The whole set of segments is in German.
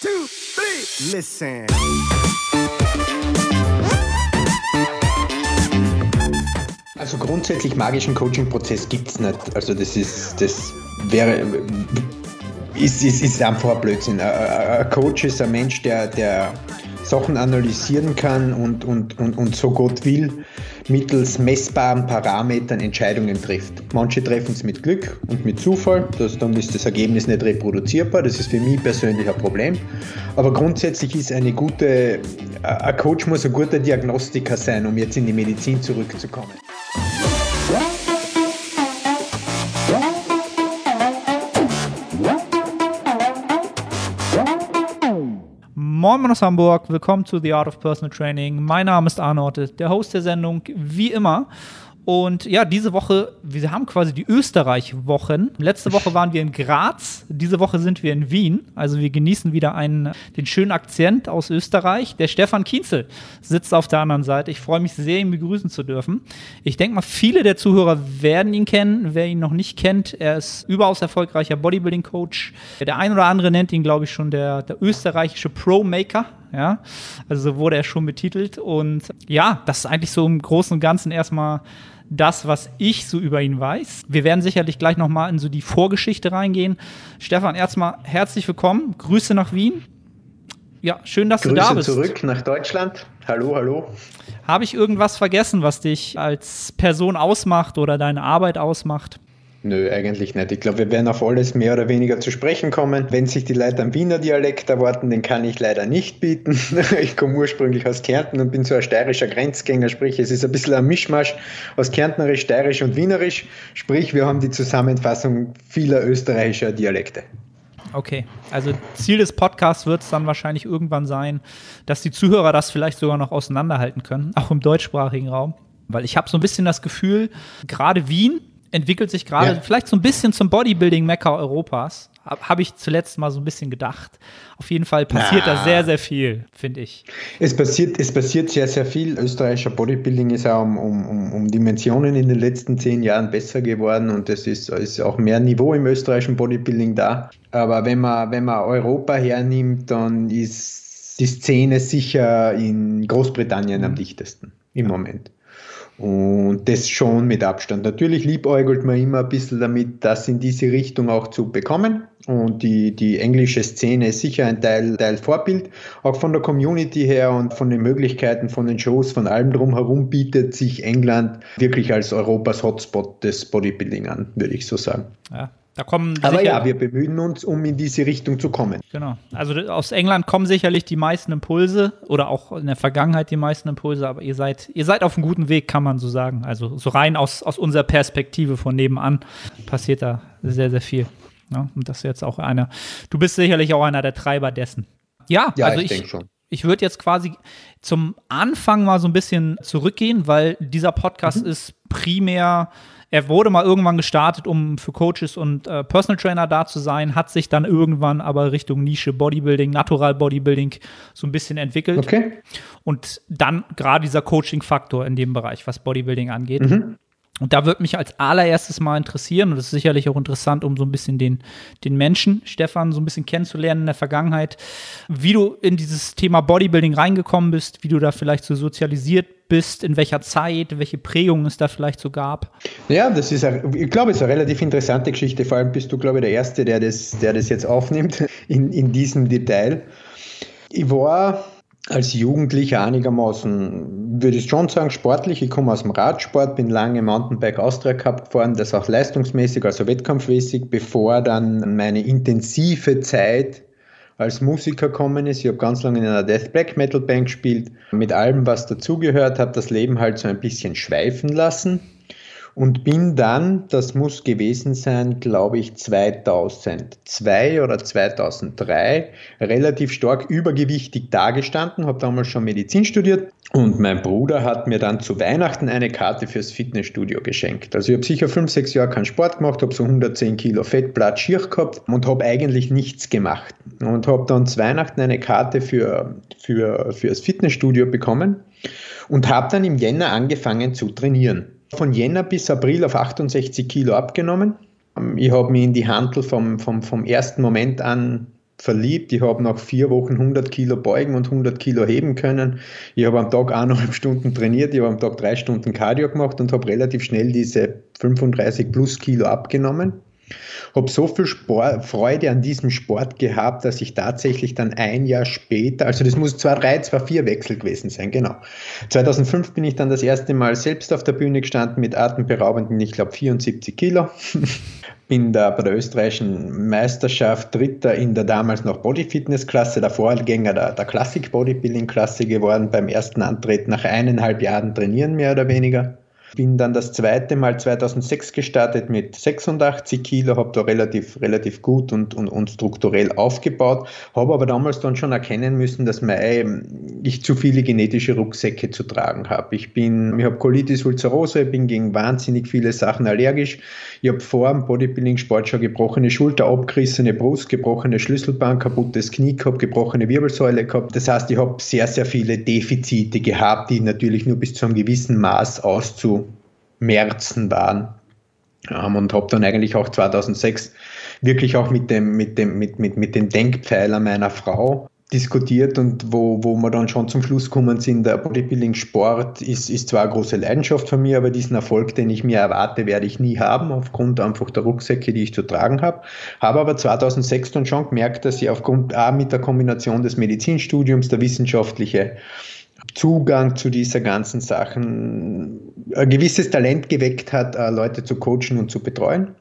two, three. Listen. Also grundsätzlich magischen Coaching-Prozess gibt es nicht. Also das ist, das wäre, ist, ist, ist einfach ein Blödsinn. Ein Coach ist ein Mensch, der, der Sachen analysieren kann und, und, und, und so Gott will, mittels messbaren Parametern Entscheidungen trifft. Manche treffen es mit Glück und mit Zufall, das, dann ist das Ergebnis nicht reproduzierbar, das ist für mich persönlich ein Problem. Aber grundsätzlich ist eine gute, ein Coach muss ein guter Diagnostiker sein, um jetzt in die Medizin zurückzukommen. Moin aus Hamburg, willkommen zu The Art of Personal Training. Mein Name ist Arnold, der Host der Sendung, wie immer. Und ja, diese Woche, wir haben quasi die Österreich-Wochen. Letzte Woche waren wir in Graz, diese Woche sind wir in Wien. Also wir genießen wieder einen, den schönen Akzent aus Österreich. Der Stefan Kienzel sitzt auf der anderen Seite. Ich freue mich sehr, ihn begrüßen zu dürfen. Ich denke mal, viele der Zuhörer werden ihn kennen. Wer ihn noch nicht kennt, er ist überaus erfolgreicher Bodybuilding-Coach. Der ein oder andere nennt ihn, glaube ich, schon der, der österreichische Pro-Maker ja. Also so wurde er schon betitelt. Und ja, das ist eigentlich so im Großen und Ganzen erstmal das, was ich so über ihn weiß. Wir werden sicherlich gleich nochmal in so die Vorgeschichte reingehen. Stefan, erstmal herzlich willkommen. Grüße nach Wien. Ja, schön, dass Grüße du da bist. zurück nach Deutschland. Hallo, hallo. Habe ich irgendwas vergessen, was dich als Person ausmacht oder deine Arbeit ausmacht? Nö, eigentlich nicht. Ich glaube, wir werden auf alles mehr oder weniger zu sprechen kommen. Wenn sich die Leute am Wiener Dialekt erwarten, den kann ich leider nicht bieten. Ich komme ursprünglich aus Kärnten und bin so ein steirischer Grenzgänger, sprich, es ist ein bisschen ein Mischmasch aus Kärntnerisch, Steirisch und Wienerisch. Sprich, wir haben die Zusammenfassung vieler österreichischer Dialekte. Okay, also Ziel des Podcasts wird es dann wahrscheinlich irgendwann sein, dass die Zuhörer das vielleicht sogar noch auseinanderhalten können, auch im deutschsprachigen Raum. Weil ich habe so ein bisschen das Gefühl, gerade Wien entwickelt sich gerade ja. vielleicht so ein bisschen zum Bodybuilding-Mecker Europas. Habe hab ich zuletzt mal so ein bisschen gedacht. Auf jeden Fall passiert Na. da sehr, sehr viel, finde ich. Es passiert, es passiert sehr, sehr viel. Österreichischer Bodybuilding ist auch um, um, um Dimensionen in den letzten zehn Jahren besser geworden und es ist, ist auch mehr Niveau im österreichischen Bodybuilding da. Aber wenn man, wenn man Europa hernimmt, dann ist die Szene sicher in Großbritannien am mhm. dichtesten im Moment. Und das schon mit Abstand. Natürlich liebäugelt man immer ein bisschen damit, das in diese Richtung auch zu bekommen. Und die, die englische Szene ist sicher ein Teil, Teil Vorbild. Auch von der Community her und von den Möglichkeiten, von den Shows, von allem drumherum bietet sich England wirklich als Europas Hotspot des Bodybuilding an, würde ich so sagen. Ja, da kommen Aber ja, wir bemühen uns, um in diese Richtung zu kommen. Genau. Also aus England kommen sicherlich die meisten Impulse oder auch in der Vergangenheit die meisten Impulse, aber ihr seid, ihr seid auf einem guten Weg, kann man so sagen. Also so rein aus, aus unserer Perspektive von nebenan passiert da sehr, sehr viel. Ja, und das ist jetzt auch einer. Du bist sicherlich auch einer der Treiber dessen. Ja, ja also ich, ich, ich würde jetzt quasi zum Anfang mal so ein bisschen zurückgehen, weil dieser Podcast mhm. ist primär er wurde mal irgendwann gestartet, um für Coaches und äh, Personal Trainer da zu sein, hat sich dann irgendwann aber Richtung Nische Bodybuilding, Natural Bodybuilding so ein bisschen entwickelt. Okay. Und dann gerade dieser Coaching-Faktor in dem Bereich, was Bodybuilding angeht. Mhm. Und da würde mich als allererstes mal interessieren, und das ist sicherlich auch interessant, um so ein bisschen den, den Menschen, Stefan, so ein bisschen kennenzulernen in der Vergangenheit, wie du in dieses Thema Bodybuilding reingekommen bist, wie du da vielleicht so sozialisiert bist, in welcher Zeit, welche Prägungen es da vielleicht so gab. Ja, das ist, ich glaube, es ist eine relativ interessante Geschichte. Vor allem bist du, glaube ich, der Erste, der das, der das jetzt aufnimmt in, in diesem Detail. Ich war als Jugendlicher einigermaßen, würde ich schon sagen, sportlich. Ich komme aus dem Radsport, bin lange Mountainbike Austria Cup gefahren, das auch leistungsmäßig, also wettkampfmäßig, bevor dann meine intensive Zeit als Musiker gekommen ist. Ich habe ganz lange in einer Death Black Metal Band gespielt, mit allem, was dazugehört, habe das Leben halt so ein bisschen schweifen lassen und bin dann, das muss gewesen sein, glaube ich, 2002 oder 2003, relativ stark übergewichtig dagestanden, habe damals schon Medizin studiert und mein Bruder hat mir dann zu Weihnachten eine Karte fürs Fitnessstudio geschenkt. Also ich habe sicher fünf, sechs Jahre keinen Sport gemacht, habe so 110 Kilo Fett, Blatt, schier gehabt und habe eigentlich nichts gemacht und habe dann zu Weihnachten eine Karte für, für, für das Fitnessstudio bekommen und habe dann im Jänner angefangen zu trainieren von Jänner bis April auf 68 Kilo abgenommen. Ich habe mich in die Handel vom, vom, vom ersten Moment an verliebt. Ich habe nach vier Wochen 100 Kilo beugen und 100 Kilo heben können. Ich habe am Tag eineinhalb Stunden trainiert, ich habe am Tag drei Stunden Cardio gemacht und habe relativ schnell diese 35 plus Kilo abgenommen. Habe so viel Sport, Freude an diesem Sport gehabt, dass ich tatsächlich dann ein Jahr später, also das muss 2-3, 2-4 Wechsel gewesen sein, genau. 2005 bin ich dann das erste Mal selbst auf der Bühne gestanden mit atemberaubenden, ich glaube 74 Kilo. bin da bei der österreichischen Meisterschaft Dritter in der damals noch Bodyfitness-Klasse, der Vorgänger der, der Klassik-Bodybuilding-Klasse geworden, beim ersten Antritt nach eineinhalb Jahren trainieren mehr oder weniger. Bin dann das zweite Mal 2006 gestartet mit 86 Kilo, habe da relativ, relativ gut und, und, und strukturell aufgebaut, habe aber damals dann schon erkennen müssen, dass mein, ich zu viele genetische Rucksäcke zu tragen habe. Ich bin, ich habe Colitis ulcerosa, bin gegen wahnsinnig viele Sachen allergisch. Ich habe vor dem Bodybuilding-Sport schon gebrochene Schulter, abgerissene Brust, gebrochene Schlüsselband, kaputtes Knie gehabt, gebrochene Wirbelsäule gehabt. Das heißt, ich habe sehr, sehr viele Defizite gehabt, die natürlich nur bis zu einem gewissen Maß auszu Märzen waren. Ähm, und habe dann eigentlich auch 2006 wirklich auch mit dem, mit dem, mit, mit, mit dem Denkpfeiler meiner Frau diskutiert und wo, wo wir dann schon zum Schluss kommen sind, der Bodybuilding-Sport ist, ist zwar eine große Leidenschaft von mir, aber diesen Erfolg, den ich mir erwarte, werde ich nie haben, aufgrund einfach der Rucksäcke, die ich zu tragen habe. Habe aber 2006 dann schon gemerkt, dass ich aufgrund auch mit der Kombination des Medizinstudiums, der wissenschaftliche Zugang zu dieser ganzen Sachen ein gewisses Talent geweckt hat, äh, Leute zu coachen und zu betreuen.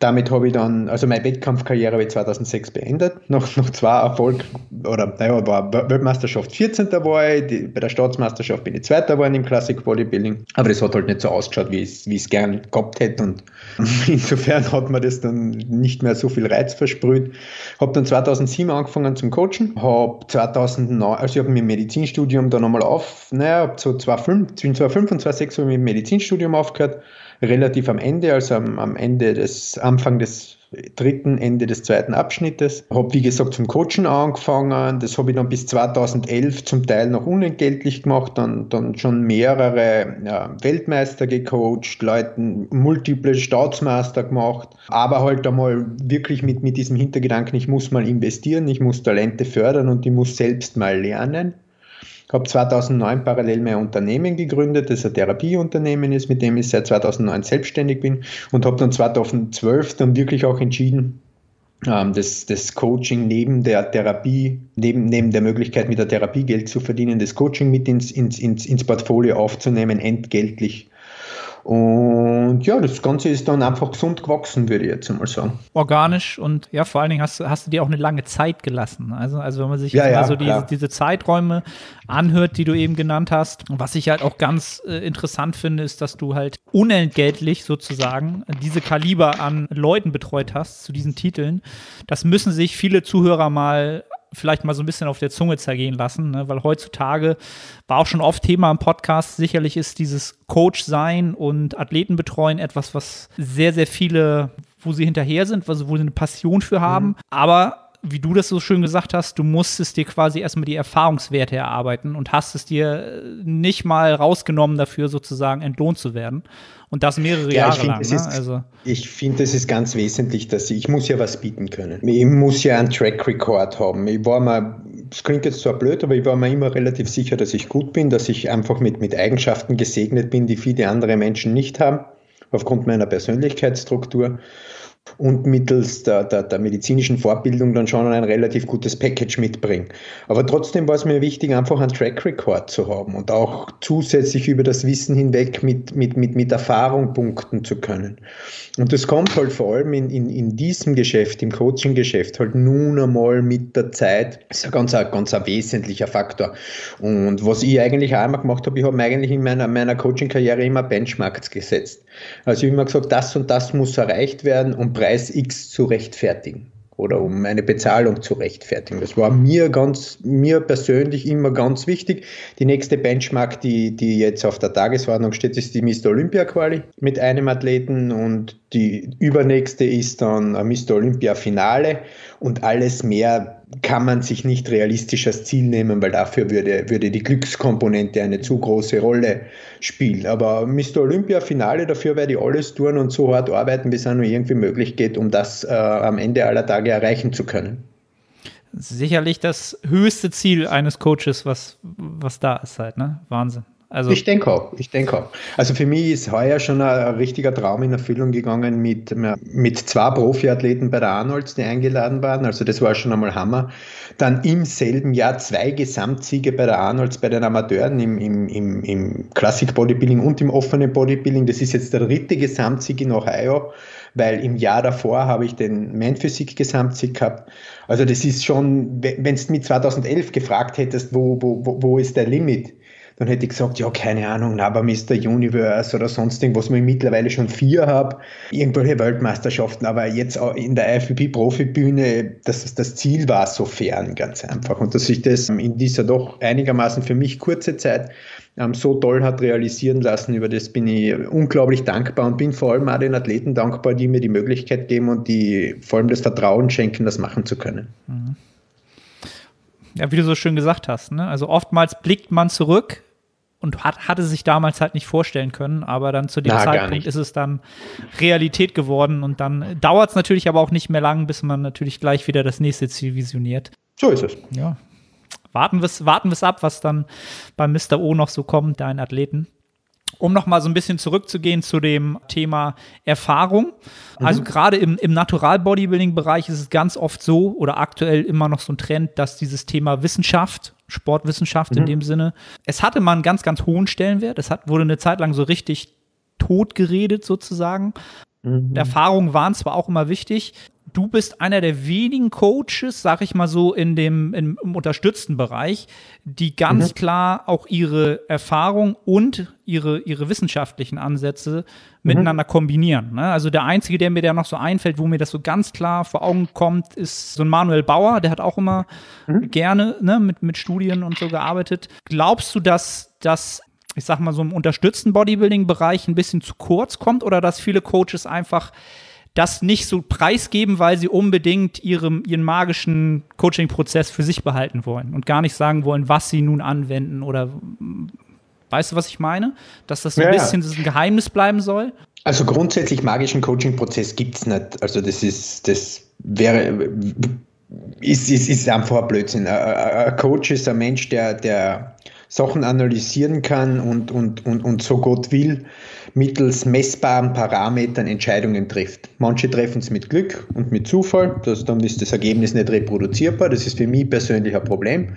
Damit habe ich dann, also meine Wettkampfkarriere habe ich 2006 beendet, nach, nach zwei Erfolg, oder naja, war Weltmeisterschaft 14. war ich, die, bei der Staatsmeisterschaft bin ich Zweiter geworden im Classic Bodybuilding, aber das hat halt nicht so ausgeschaut, wie ich es gern gehabt hätte. Und insofern hat mir das dann nicht mehr so viel Reiz versprüht. Habe dann 2007 angefangen zum Coachen, habe 2009, also ich habe dem Medizinstudium dann nochmal auf, naja, so 2005, zwischen 2005 und 2006 habe ich dem Medizinstudium aufgehört, relativ am Ende, also am, am Ende des, Anfang des dritten, Ende des zweiten Abschnittes. Habe, wie gesagt, zum Coachen angefangen. Das habe ich dann bis 2011 zum Teil noch unentgeltlich gemacht, dann, dann schon mehrere ja, Weltmeister gecoacht, Leuten multiple Staatsmeister gemacht, aber halt einmal wirklich mit, mit diesem Hintergedanken, ich muss mal investieren, ich muss Talente fördern und ich muss selbst mal lernen. Ich habe 2009 parallel mein Unternehmen gegründet, das ein Therapieunternehmen ist, mit dem ich seit 2009 selbstständig bin und habe dann 2012 dann wirklich auch entschieden, ähm, das, das Coaching neben der Therapie, neben, neben der Möglichkeit mit der Therapie Geld zu verdienen, das Coaching mit ins, ins, ins, ins Portfolio aufzunehmen, entgeltlich und ja, das Ganze ist dann einfach gesund gewachsen, würde ich jetzt mal sagen. Organisch und ja, vor allen Dingen hast, hast du dir auch eine lange Zeit gelassen. Also, also wenn man sich ja, ja, so diese, diese, Zeiträume anhört, die du eben genannt hast. was ich halt auch ganz äh, interessant finde, ist, dass du halt unentgeltlich sozusagen diese Kaliber an Leuten betreut hast zu diesen Titeln. Das müssen sich viele Zuhörer mal vielleicht mal so ein bisschen auf der Zunge zergehen lassen, ne? weil heutzutage war auch schon oft Thema im Podcast. Sicherlich ist dieses Coach sein und Athleten betreuen etwas, was sehr, sehr viele, wo sie hinterher sind, wo sie eine Passion für haben. Mhm. Aber wie du das so schön gesagt hast, du musstest dir quasi erstmal die Erfahrungswerte erarbeiten und hast es dir nicht mal rausgenommen dafür, sozusagen entlohnt zu werden. Und das mehrere ja, Jahre lang. Ne? Ist, also. Ich finde, es ist ganz wesentlich, dass ich, ich muss ja was bieten können. Ich muss ja einen Track Record haben. Ich war mal, das klingt jetzt zwar blöd, aber ich war mir immer relativ sicher, dass ich gut bin, dass ich einfach mit, mit Eigenschaften gesegnet bin, die viele andere Menschen nicht haben, aufgrund meiner Persönlichkeitsstruktur und mittels der, der, der, medizinischen Fortbildung dann schon ein relativ gutes Package mitbringen. Aber trotzdem war es mir wichtig, einfach einen Track Record zu haben und auch zusätzlich über das Wissen hinweg mit, mit, mit, mit Erfahrung punkten zu können. Und das kommt halt vor allem in, in, in diesem Geschäft, im Coaching-Geschäft, halt nun einmal mit der Zeit, das ist ein ganz, ein ganz ein wesentlicher Faktor. Und was ich eigentlich auch immer gemacht habe, ich habe eigentlich in meiner, meiner Coaching-Karriere immer Benchmarks gesetzt. Also ich habe immer gesagt, das und das muss erreicht werden, um Preis X zu rechtfertigen oder um eine Bezahlung zu rechtfertigen. Das war mir ganz, mir persönlich immer ganz wichtig. Die nächste Benchmark, die, die jetzt auf der Tagesordnung steht, ist die Mr. Olympia Quali mit einem Athleten und die übernächste ist dann ein Mr. Olympia Finale und alles mehr kann man sich nicht realistisch als Ziel nehmen, weil dafür würde, würde die Glückskomponente eine zu große Rolle spielen. Aber Mr. Olympia Finale, dafür werde ich alles tun und so hart arbeiten, bis es nur irgendwie möglich geht, um das äh, am Ende aller Tage erreichen zu können. Sicherlich das höchste Ziel eines Coaches, was, was da ist halt, ne? Wahnsinn. Also ich denke auch, ich denke auch. Also für mich ist heuer schon ein, richtiger Traum in Erfüllung gegangen mit, mit zwei Profiathleten bei der Arnolds, die eingeladen waren. Also das war schon einmal Hammer. Dann im selben Jahr zwei Gesamtsiege bei der Arnolds bei den Amateuren im, im, im, im Classic Bodybuilding und im offenen Bodybuilding. Das ist jetzt der dritte Gesamtsieg in Ohio weil im Jahr davor habe ich den Manphysik Gesamtsieg gehabt. Also das ist schon, wenn du mich 2011 gefragt hättest, wo, wo, wo ist der Limit, dann hätte ich gesagt, ja, keine Ahnung, aber Mr. Universe oder sonst irgendwas, wo ich mittlerweile schon vier habe, irgendwelche Weltmeisterschaften, aber jetzt in der IFBB-Profibühne, das, das Ziel war so fern, ganz einfach. Und dass sich das in dieser doch einigermaßen für mich kurze Zeit ähm, so toll hat realisieren lassen, über das bin ich unglaublich dankbar und bin vor allem auch den Athleten dankbar, die mir die Möglichkeit geben und die vor allem das Vertrauen schenken, das machen zu können. Mhm. Ja, wie du so schön gesagt hast, ne? also oftmals blickt man zurück und hat, hatte sich damals halt nicht vorstellen können, aber dann zu dem Na, Zeitpunkt ist es dann Realität geworden und dann dauert es natürlich aber auch nicht mehr lang, bis man natürlich gleich wieder das nächste Ziel visioniert. So ist es. Ja. Warten wir es warten ab, was dann beim Mr. O noch so kommt, deinen Athleten. Um nochmal so ein bisschen zurückzugehen zu dem Thema Erfahrung. Also mhm. gerade im, im Natural-Bodybuilding-Bereich ist es ganz oft so oder aktuell immer noch so ein Trend, dass dieses Thema Wissenschaft, Sportwissenschaft mhm. in dem Sinne, es hatte mal einen ganz, ganz hohen Stellenwert. Es hat, wurde eine Zeit lang so richtig tot geredet sozusagen. Mhm. Erfahrungen waren zwar auch immer wichtig, du bist einer der wenigen Coaches, sag ich mal so, in dem im, im unterstützten Bereich, die ganz mhm. klar auch ihre Erfahrung und ihre, ihre wissenschaftlichen Ansätze mhm. miteinander kombinieren. Ne? Also der einzige, der mir da noch so einfällt, wo mir das so ganz klar vor Augen kommt, ist so ein Manuel Bauer, der hat auch immer mhm. gerne ne, mit, mit Studien und so gearbeitet. Glaubst du, dass das ich sag mal, so im unterstützten Bodybuilding-Bereich ein bisschen zu kurz kommt oder dass viele Coaches einfach das nicht so preisgeben, weil sie unbedingt ihrem, ihren magischen Coaching-Prozess für sich behalten wollen und gar nicht sagen wollen, was sie nun anwenden oder weißt du, was ich meine? Dass das so ein ja, bisschen ein Geheimnis bleiben soll? Also grundsätzlich magischen Coaching-Prozess gibt es nicht. Also das ist, das wäre, ist, ist, ist einfach ein Blödsinn. Ein Coach ist ein Mensch, der, der Sachen analysieren kann und, und, und, und so Gott will, mittels messbaren Parametern Entscheidungen trifft. Manche treffen es mit Glück und mit Zufall, das, dann ist das Ergebnis nicht reproduzierbar, das ist für mich persönlich ein Problem.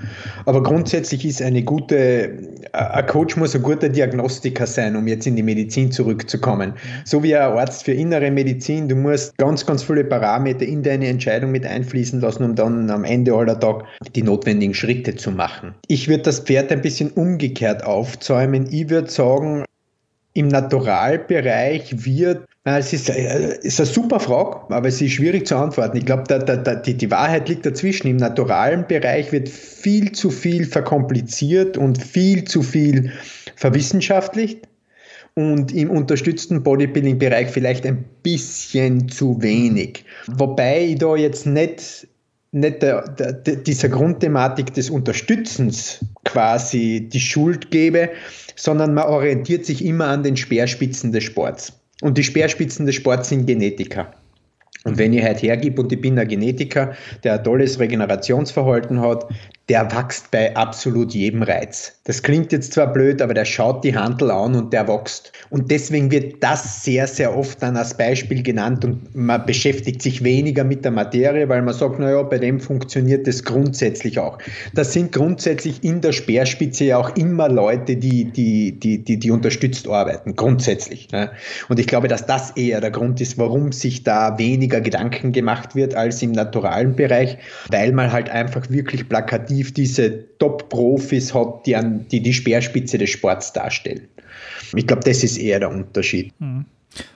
Aber grundsätzlich ist eine gute, ein Coach muss ein guter Diagnostiker sein, um jetzt in die Medizin zurückzukommen. So wie ein Arzt für innere Medizin, du musst ganz, ganz viele Parameter in deine Entscheidung mit einfließen lassen, um dann am Ende aller Tag die notwendigen Schritte zu machen. Ich würde das Pferd ein bisschen umgekehrt aufzäumen. Ich würde sagen, im Naturalbereich wird, es ist, äh, ist eine super Frage, aber es ist schwierig zu antworten. Ich glaube, die, die Wahrheit liegt dazwischen. Im naturalen Bereich wird viel zu viel verkompliziert und viel zu viel verwissenschaftlicht und im unterstützten Bodybuilding-Bereich vielleicht ein bisschen zu wenig. Wobei ich da jetzt nicht, nicht der, der, dieser Grundthematik des Unterstützens quasi die Schuld gebe, sondern man orientiert sich immer an den Speerspitzen des Sports. Und die Speerspitzen des Sports sind Genetiker. Und wenn ich heute hergebe und ich bin ein Genetiker, der ein tolles Regenerationsverhalten hat, der wächst bei absolut jedem Reiz. Das klingt jetzt zwar blöd, aber der schaut die Handel an und der wächst. Und deswegen wird das sehr, sehr oft dann als Beispiel genannt und man beschäftigt sich weniger mit der Materie, weil man sagt, naja, bei dem funktioniert das grundsätzlich auch. Das sind grundsätzlich in der Speerspitze ja auch immer Leute, die, die, die, die, die unterstützt arbeiten, grundsätzlich. Ne? Und ich glaube, dass das eher der Grund ist, warum sich da weniger Gedanken gemacht wird als im naturalen Bereich, weil man halt einfach wirklich plakativ effektiv diese Top-Profis hat, die, an, die die Speerspitze des Sports darstellen. Ich glaube, das ist eher der Unterschied. Mhm.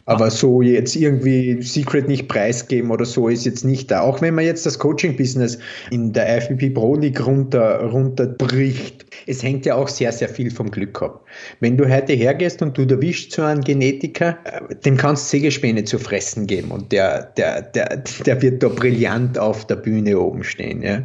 Aber so jetzt irgendwie Secret nicht preisgeben oder so ist jetzt nicht da. Auch wenn man jetzt das Coaching-Business in der FBP Pro League runter, runterbricht, es hängt ja auch sehr, sehr viel vom Glück ab. Wenn du heute hergehst und du erwischst so einen Genetiker, äh, dem kannst du Sägespäne zu fressen geben und der, der, der, der wird da brillant auf der Bühne oben stehen. Ja.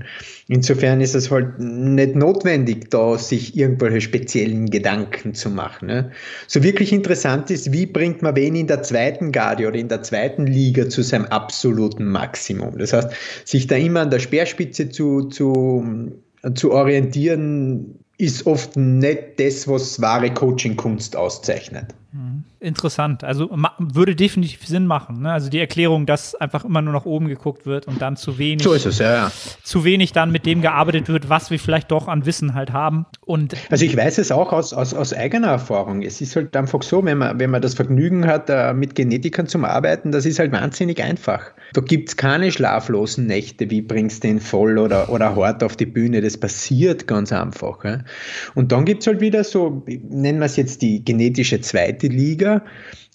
Insofern ist es halt nicht notwendig, da sich irgendwelche speziellen Gedanken zu machen. Ne? So wirklich interessant ist, wie bringt man wen in der zweiten Garde oder in der zweiten Liga zu seinem absoluten Maximum. Das heißt, sich da immer an der Speerspitze zu, zu, zu orientieren, ist oft nicht das, was wahre Coaching-Kunst auszeichnet. Mhm. Interessant. Also würde definitiv Sinn machen. Ne? Also die Erklärung, dass einfach immer nur nach oben geguckt wird und dann zu wenig. So ist es, ja, ja. Zu wenig dann mit dem gearbeitet wird, was wir vielleicht doch an Wissen halt haben. Und also ich weiß es auch aus, aus, aus eigener Erfahrung. Es ist halt einfach so, wenn man, wenn man das Vergnügen hat, äh, mit Genetikern zum Arbeiten, das ist halt wahnsinnig einfach. Da gibt es keine schlaflosen Nächte, wie bringst du den voll oder, oder hart auf die Bühne. Das passiert ganz einfach. Ja? Und dann gibt es halt wieder so, nennen wir es jetzt die genetische zweite Liga,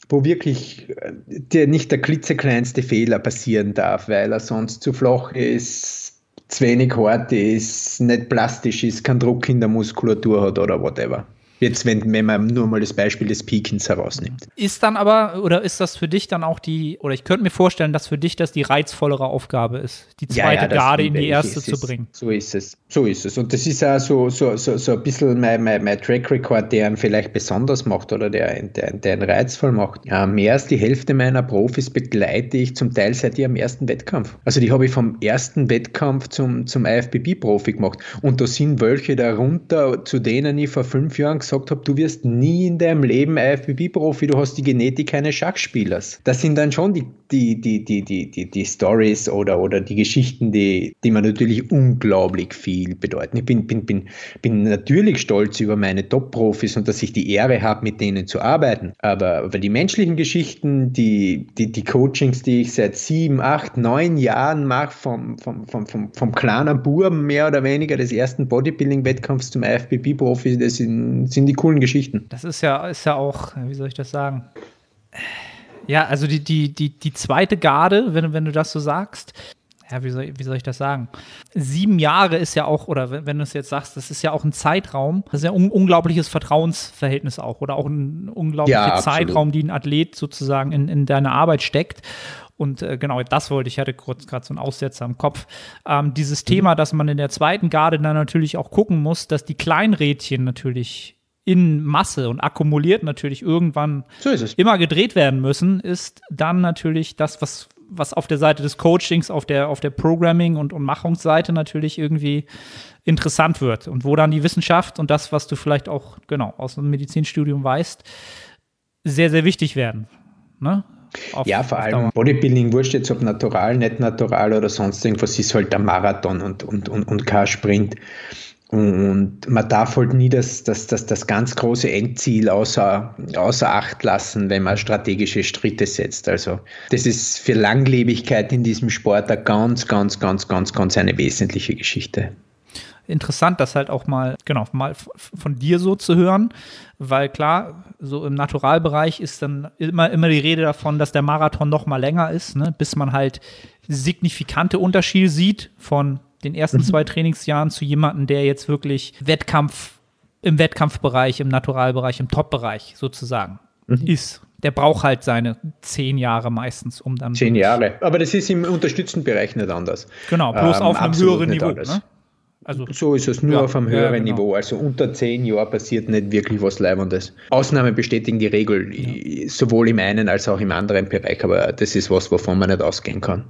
wo wirklich äh, der, nicht der klitzekleinste Fehler passieren darf, weil er sonst zu flach ist, zu wenig hart ist, nicht plastisch ist, keinen Druck in der Muskulatur hat oder whatever. Jetzt, wenn, wenn man nur mal das Beispiel des Peakins herausnimmt. Ist dann aber, oder ist das für dich dann auch die, oder ich könnte mir vorstellen, dass für dich das die reizvollere Aufgabe ist, die zweite ja, ja, Garde in die erste zu bringen. So ist es. So ist es. Und das ist auch so, so, so, so ein bisschen mein, mein, mein Track Record, der ihn vielleicht besonders macht oder der, der, der ihn reizvoll macht. Ja, mehr als die Hälfte meiner Profis begleite ich zum Teil seit ihrem ersten Wettkampf. Also die habe ich vom ersten Wettkampf zum, zum IFBB-Profi gemacht. Und da sind welche darunter, zu denen ich vor fünf Jahren gesagt habe, du wirst nie in deinem Leben IFBB-Profi, du hast die Genetik eines Schachspielers. Das sind dann schon die, die, die, die, die, die, die Stories oder, oder die Geschichten, die, die mir natürlich unglaublich viel bedeuten. Ich bin, bin, bin, bin natürlich stolz über meine Top-Profis und dass ich die Ehre habe, mit denen zu arbeiten. Aber, aber die menschlichen Geschichten, die, die, die Coachings, die ich seit sieben, acht, neun Jahren mache, vom, vom, vom, vom, vom kleinen Buben mehr oder weniger des ersten Bodybuilding-Wettkampfs zum IFBB-Profi, das sind sind die coolen Geschichten. Das ist ja, ist ja auch, wie soll ich das sagen? Ja, also die, die, die, die zweite Garde, wenn, wenn du das so sagst, ja, wie soll, wie soll ich das sagen? Sieben Jahre ist ja auch, oder wenn, wenn du es jetzt sagst, das ist ja auch ein Zeitraum, das ist ja ein unglaubliches Vertrauensverhältnis auch, oder auch ein unglaublicher ja, Zeitraum, die ein Athlet sozusagen in, in deine Arbeit steckt. Und äh, genau, das wollte ich, hatte kurz gerade so einen Aussetzer im Kopf. Ähm, dieses mhm. Thema, dass man in der zweiten Garde dann natürlich auch gucken muss, dass die Kleinrädchen natürlich in Masse und akkumuliert natürlich irgendwann so immer gedreht werden müssen, ist dann natürlich das, was, was auf der Seite des Coachings, auf der, auf der Programming- und, und Machungsseite natürlich irgendwie interessant wird und wo dann die Wissenschaft und das, was du vielleicht auch genau aus dem Medizinstudium weißt, sehr, sehr wichtig werden. Ne? Auf, ja, vor allem Bodybuilding, wurscht jetzt ob natural, nicht natural oder sonst irgendwas, ist halt der Marathon und, und, und, und kein Sprint. Und man darf halt nie das, das, das, das ganz große Endziel außer, außer Acht lassen, wenn man strategische Schritte setzt. Also das ist für Langlebigkeit in diesem Sport eine ganz, ganz, ganz, ganz, ganz eine wesentliche Geschichte. Interessant, das halt auch mal, genau, mal von dir so zu hören, weil klar, so im Naturalbereich ist dann immer, immer die Rede davon, dass der Marathon noch mal länger ist, ne, bis man halt signifikante Unterschiede sieht von den ersten mhm. zwei Trainingsjahren zu jemandem, der jetzt wirklich Wettkampf im Wettkampfbereich, im Naturalbereich, im Top-Bereich sozusagen mhm. ist. Der braucht halt seine zehn Jahre meistens, um dann. Zehn Jahre. Aber das ist im unterstützten Bereich nicht anders. Genau, bloß ähm, auf einem höheren Niveau. Ne? Also, so ist es nur ja, auf einem höheren ja, genau. Niveau. Also unter zehn Jahren passiert nicht wirklich was Leibendes. Ausnahmen bestätigen die Regel, ja. sowohl im einen als auch im anderen Bereich, aber das ist was, wovon man nicht ausgehen kann.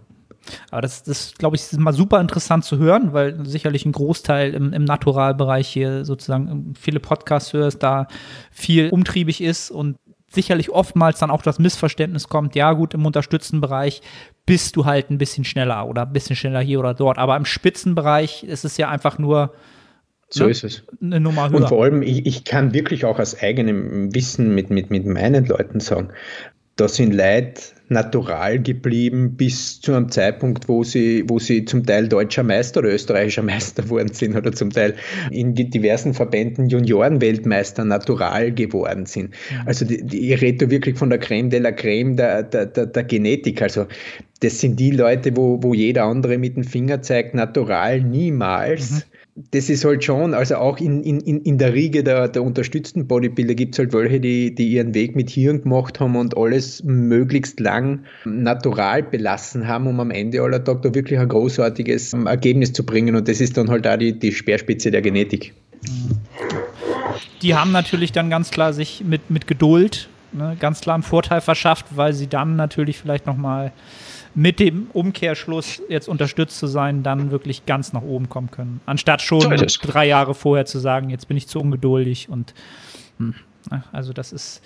Aber das, das glaube ich, ist mal super interessant zu hören, weil sicherlich ein Großteil im, im Naturalbereich hier sozusagen viele Podcasts hörst, da viel umtriebig ist und sicherlich oftmals dann auch das Missverständnis kommt, ja gut, im unterstützten Bereich bist du halt ein bisschen schneller oder ein bisschen schneller hier oder dort. Aber im Spitzenbereich ist es ja einfach nur so ne, ist es. Eine Nummer höher. Und vor allem, ich, ich kann wirklich auch aus eigenem Wissen mit, mit, mit meinen Leuten sagen, da sind Leute natural geblieben bis zu einem Zeitpunkt, wo sie, wo sie zum Teil deutscher Meister oder österreichischer Meister geworden sind oder zum Teil in diversen Verbänden Juniorenweltmeister natural geworden sind. Mhm. Also die, die, ich rede wirklich von der Creme de la Creme der, der, der, der Genetik. Also das sind die Leute, wo, wo jeder andere mit dem Finger zeigt, natural niemals. Mhm das ist halt schon, also auch in, in, in der Riege der, der unterstützten Bodybuilder gibt es halt welche, die, die ihren Weg mit Hirn gemacht haben und alles möglichst lang natural belassen haben, um am Ende aller Tag da wirklich ein großartiges Ergebnis zu bringen. Und das ist dann halt auch die, die Speerspitze der Genetik. Die haben natürlich dann ganz klar sich mit, mit Geduld ne, ganz klar einen Vorteil verschafft, weil sie dann natürlich vielleicht nochmal mit dem Umkehrschluss jetzt unterstützt zu sein, dann wirklich ganz nach oben kommen können. Anstatt schon so drei Jahre vorher zu sagen, jetzt bin ich zu ungeduldig und hm, also das ist.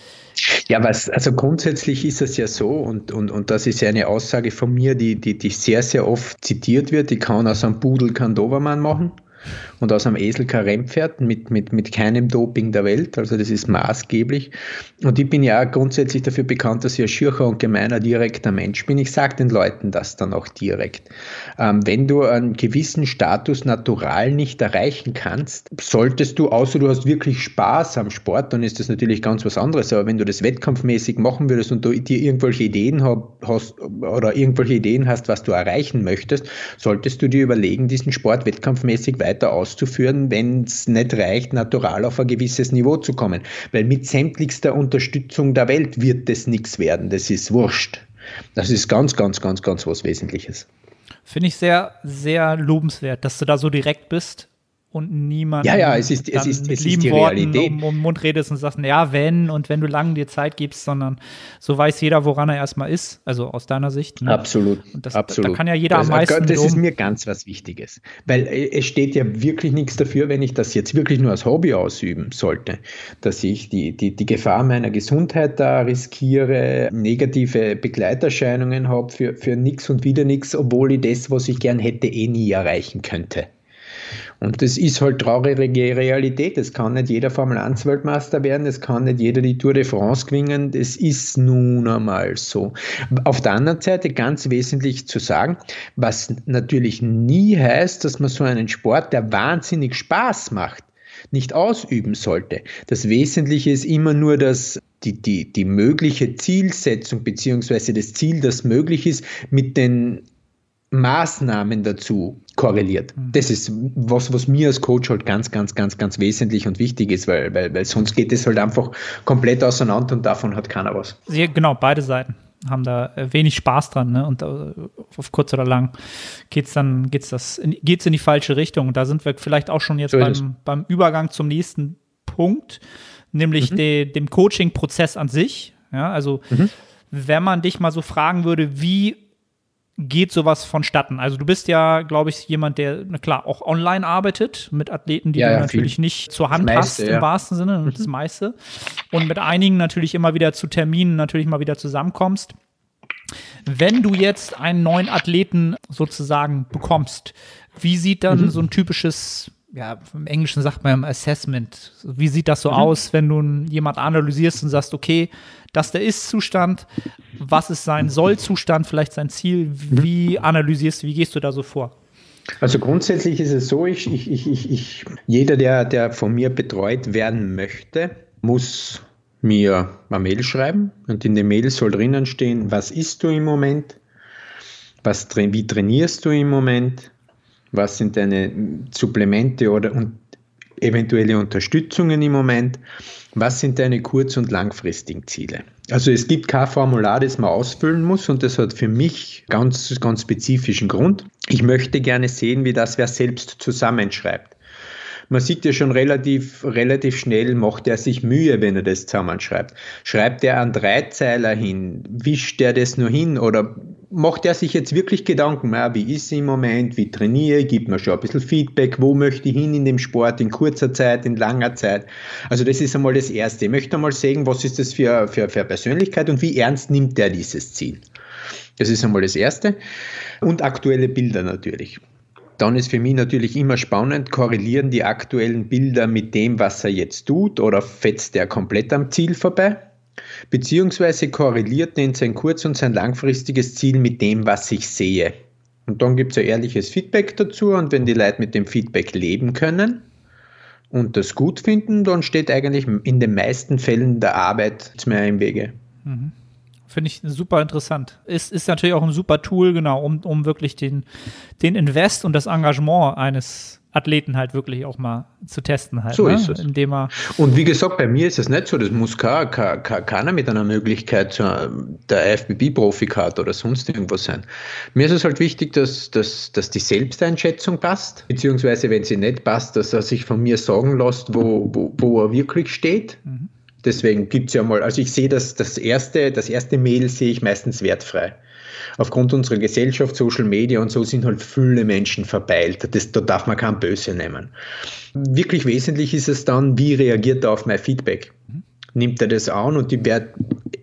Ja, was, also grundsätzlich ist es ja so, und, und, und das ist ja eine Aussage von mir, die, die, die sehr, sehr oft zitiert wird, die kann aus einem Pudel kein Dobermann machen und aus einem Esel kein Rennpferd mit, mit, mit keinem Doping der Welt. Also das ist maßgeblich. Und ich bin ja grundsätzlich dafür bekannt, dass ich ein schircher und gemeiner, direkter Mensch bin. Ich sage den Leuten das dann auch direkt. Ähm, wenn du einen gewissen Status natural nicht erreichen kannst, solltest du, außer du hast wirklich Spaß am Sport, dann ist das natürlich ganz was anderes. Aber wenn du das wettkampfmäßig machen würdest und du dir irgendwelche Ideen hast oder irgendwelche Ideen hast, was du erreichen möchtest, solltest du dir überlegen, diesen Sport wettkampfmäßig weiter aus auszuführen, wenn es nicht reicht, natural auf ein gewisses Niveau zu kommen. Weil mit sämtlichster Unterstützung der Welt wird das nichts werden. Das ist wurscht. Das ist ganz, ganz, ganz, ganz was Wesentliches. Finde ich sehr, sehr lobenswert, dass du da so direkt bist und niemand ja, ja, es ist, es ist, mit es lieben ist die Worten um, um Mund redest und sagst, ja, wenn und wenn du lange dir Zeit gibst, sondern so weiß jeder, woran er erstmal ist, also aus deiner Sicht. Ne? Absolut, und das, absolut. Da kann ja jeder das, am meisten. Das ist mir ganz was Wichtiges, weil äh, es steht ja wirklich nichts dafür, wenn ich das jetzt wirklich nur als Hobby ausüben sollte, dass ich die, die, die Gefahr meiner Gesundheit da riskiere, negative Begleiterscheinungen habe für, für nichts und wieder nichts, obwohl ich das, was ich gern hätte, eh nie erreichen könnte. Und das ist halt traurige Realität. Es kann nicht jeder Formel 1 Weltmeister werden, es kann nicht jeder die Tour de France gewinnen. Das ist nun einmal so. Auf der anderen Seite ganz wesentlich zu sagen, was natürlich nie heißt, dass man so einen Sport, der wahnsinnig Spaß macht, nicht ausüben sollte. Das Wesentliche ist immer nur, dass die, die, die mögliche Zielsetzung beziehungsweise das Ziel, das möglich ist, mit den Maßnahmen dazu korreliert. Mhm. Das ist was, was mir als Coach halt ganz, ganz, ganz, ganz wesentlich und wichtig ist, weil, weil, weil sonst geht es halt einfach komplett auseinander und davon hat keiner was. Ja, genau, beide Seiten haben da äh, wenig Spaß dran, ne? Und äh, auf kurz oder lang geht's dann, geht's das, in, geht's in die falsche Richtung. Und da sind wir vielleicht auch schon jetzt so beim, beim Übergang zum nächsten Punkt, nämlich mhm. de, dem Coaching-Prozess an sich. Ja, also mhm. wenn man dich mal so fragen würde, wie geht sowas vonstatten? Also du bist ja, glaube ich, jemand, der, na klar, auch online arbeitet mit Athleten, die ja, du ja, natürlich viel. nicht zur Hand meiste, hast, im ja. wahrsten Sinne, mhm. das meiste. Und mit einigen natürlich immer wieder zu Terminen natürlich mal wieder zusammenkommst. Wenn du jetzt einen neuen Athleten sozusagen bekommst, wie sieht dann mhm. so ein typisches ja, im Englischen sagt man Assessment. Wie sieht das so mhm. aus, wenn du jemand analysierst und sagst, okay, das ist der Ist-Zustand, was ist sein Soll-Zustand, vielleicht sein Ziel, mhm. wie analysierst du, wie gehst du da so vor? Also grundsätzlich ist es so, ich, ich, ich, ich, jeder, der, der von mir betreut werden möchte, muss mir eine Mail schreiben und in der Mail soll drinnen stehen, was isst du im Moment, was, wie trainierst du im Moment, was sind deine Supplemente oder und eventuelle Unterstützungen im Moment, was sind deine kurz- und langfristigen Ziele. Also es gibt kein Formular, das man ausfüllen muss und das hat für mich ganz, ganz spezifischen Grund. Ich möchte gerne sehen, wie das wer selbst zusammenschreibt man sieht ja schon relativ, relativ schnell, macht er sich Mühe, wenn er das zusammenschreibt. Schreibt er einen Dreizeiler hin? Wischt er das nur hin? Oder macht er sich jetzt wirklich Gedanken, ja, wie ist es im Moment, wie trainiere ich, gibt mir schon ein bisschen Feedback, wo möchte ich hin in dem Sport, in kurzer Zeit, in langer Zeit. Also das ist einmal das Erste. Ich möchte einmal sehen, was ist das für, für, für Persönlichkeit und wie ernst nimmt er dieses Ziel. Das ist einmal das Erste. Und aktuelle Bilder natürlich. Dann ist für mich natürlich immer spannend, korrelieren die aktuellen Bilder mit dem, was er jetzt tut oder fetzt er komplett am Ziel vorbei? Beziehungsweise korreliert denn sein kurz- und sein langfristiges Ziel mit dem, was ich sehe? Und dann gibt es ein ehrliches Feedback dazu und wenn die Leute mit dem Feedback leben können und das gut finden, dann steht eigentlich in den meisten Fällen der Arbeit mehr im Wege. Mhm. Finde ich super interessant. Ist, ist natürlich auch ein super Tool, genau, um, um wirklich den, den Invest und das Engagement eines Athleten halt wirklich auch mal zu testen halt. So ne? ist es. Indem er Und wie gesagt, bei mir ist es nicht so, das muss kein, kein, kein, keiner mit einer Möglichkeit zu der IFBB-Profikarte oder sonst irgendwas sein. Mir ist es halt wichtig, dass, dass, dass die Selbsteinschätzung passt, beziehungsweise wenn sie nicht passt, dass er sich von mir sagen lässt, wo, wo, wo er wirklich steht. Mhm. Deswegen gibt es ja mal, also ich sehe das, das erste, das erste Mail sehe ich meistens wertfrei aufgrund unserer Gesellschaft, Social Media und so sind halt viele Menschen verpeilt. Das, da darf man kein Böse nehmen. Wirklich wesentlich ist es dann, wie reagiert er auf mein Feedback? Nimmt er das an und die wird,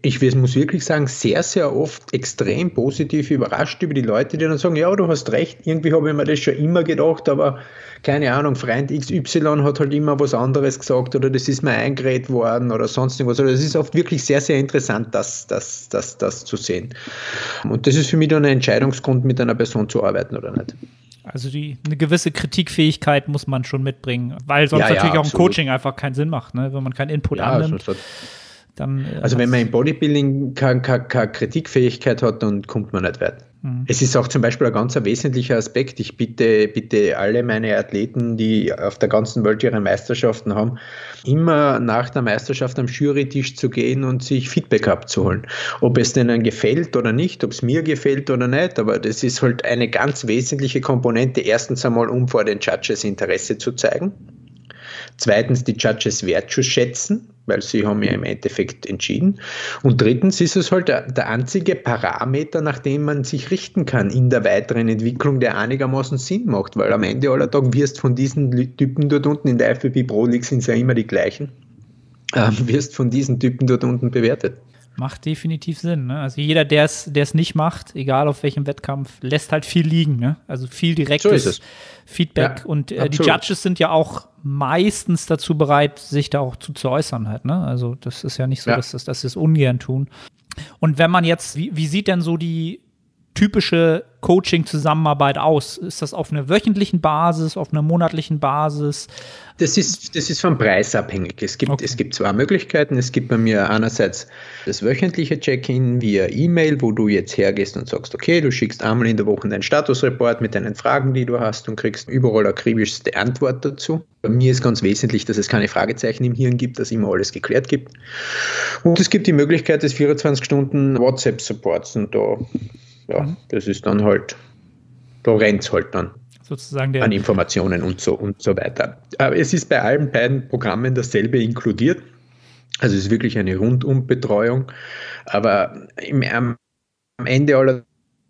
ich muss wirklich sagen, sehr, sehr oft extrem positiv überrascht über die Leute, die dann sagen, ja, du hast recht, irgendwie habe ich mir das schon immer gedacht, aber keine Ahnung, Freund XY hat halt immer was anderes gesagt oder das ist mir eingeredet worden oder sonst irgendwas. Also das ist oft wirklich sehr, sehr interessant, das, das, das, das zu sehen. Und das ist für mich dann ein Entscheidungsgrund, mit einer Person zu arbeiten oder nicht. Also die, eine gewisse Kritikfähigkeit muss man schon mitbringen, weil sonst Ja, ja, natürlich auch ein absolut. Coaching einfach keinen Sinn macht, ne? wenn man keinen Input Ja, annimmt. also, dann, äh, also wenn man im Bodybuilding keine, keine, Kritikfähigkeit hat, dann kommt man nicht weit. Mhm. Es ist auch zum Beispiel ein ganz wesentlicher Aspekt. Ich bitte, bitte alle meine Athleten, die auf der ganzen Welt ihre Meisterschaften haben, immer nach der Meisterschaft am Jurytisch zu gehen und sich Feedback abzuholen. Ob es denen gefällt oder nicht, ob es mir gefällt oder nicht, aber das ist halt eine ganz wesentliche Komponente. Erstens einmal, um vor den Judges Interesse zu zeigen. Zweitens die Judges wertzuschätzen, weil sie haben ja im Endeffekt entschieden. Und drittens ist es halt der, einzige Parameter, nach dem man sich richten kann in der weiteren Entwicklung, der einigermaßen Sinn macht, weil am Ende aller Tag wirst von diesen Typen dort unten in der FBB Pro League sind es ja immer die gleichen, ähm, wirst von diesen Typen dort unten bewertet. Macht definitiv Sinn. Ne? Also jeder, der es der es nicht macht, egal auf welchem Wettkampf, lässt halt viel liegen. Ne? Also viel direktes So. Feedback. Ja, und äh, die. Judges sind ja auch meistens dazu bereit, sich da auch zu, zu äußern halt. Ne? Also das ist ja nicht so, Ja. dass, das, dass sie es ungern tun. Und wenn man jetzt, wie, wie sieht denn so die typische Coaching-Zusammenarbeit aus? Ist das auf einer wöchentlichen Basis, auf einer monatlichen Basis? Das ist, das ist vom Preis abhängig. Es gibt, Okay. es gibt zwei Möglichkeiten. Es gibt bei mir einerseits das wöchentliche Check-in via E-Mail, wo du jetzt hergehst und sagst, okay, du schickst einmal in der Woche deinen Statusreport mit deinen Fragen, die du hast und kriegst überall akribischste Antwort dazu. Bei mir ist ganz wesentlich, dass es keine Fragezeichen im Hirn gibt, dass immer alles geklärt gibt. Und es gibt die Möglichkeit des 24 Stunden WhatsApp-Supports und da, ja, das ist dann halt, da rennt es halt dann Sozusagen an Informationen und so und so weiter. Aber es ist bei allen beiden Programmen dasselbe inkludiert. Also es ist wirklich eine Rundumbetreuung. Aber im, am am Ende aller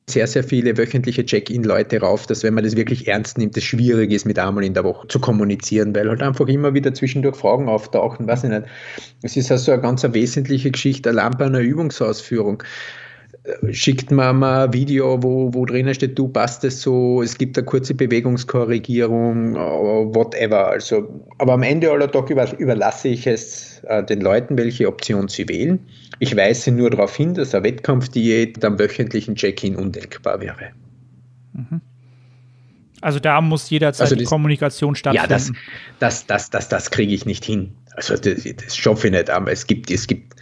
sehr, sehr viele wöchentliche Check-in-Leute rauf, dass wenn man das wirklich ernst nimmt, es schwierig ist, mit einmal in der Woche zu kommunizieren, weil halt einfach immer wieder zwischendurch Fragen auftauchen, weiß ich nicht. Es ist also eine ganz eine wesentliche Geschichte, allein bei einer Übungsausführung schickt man mal ein Video, wo, wo drinnen steht, du passt es so, es gibt eine kurze Bewegungskorrigierung, äh, whatever. Also, aber am Ende aller Tag über, überlasse ich es äh, den Leuten, welche Option sie wählen. Ich weise nur darauf hin, dass eine Wettkampfdiät am wöchentlichen Check-in undenkbar wäre. Also da muss jederzeit Also die das- Kommunikation Ja, stattfinden. das, das, das, das, das kriege ich nicht hin. Also das, das schaffe ich nicht. Aber es gibt, es gibt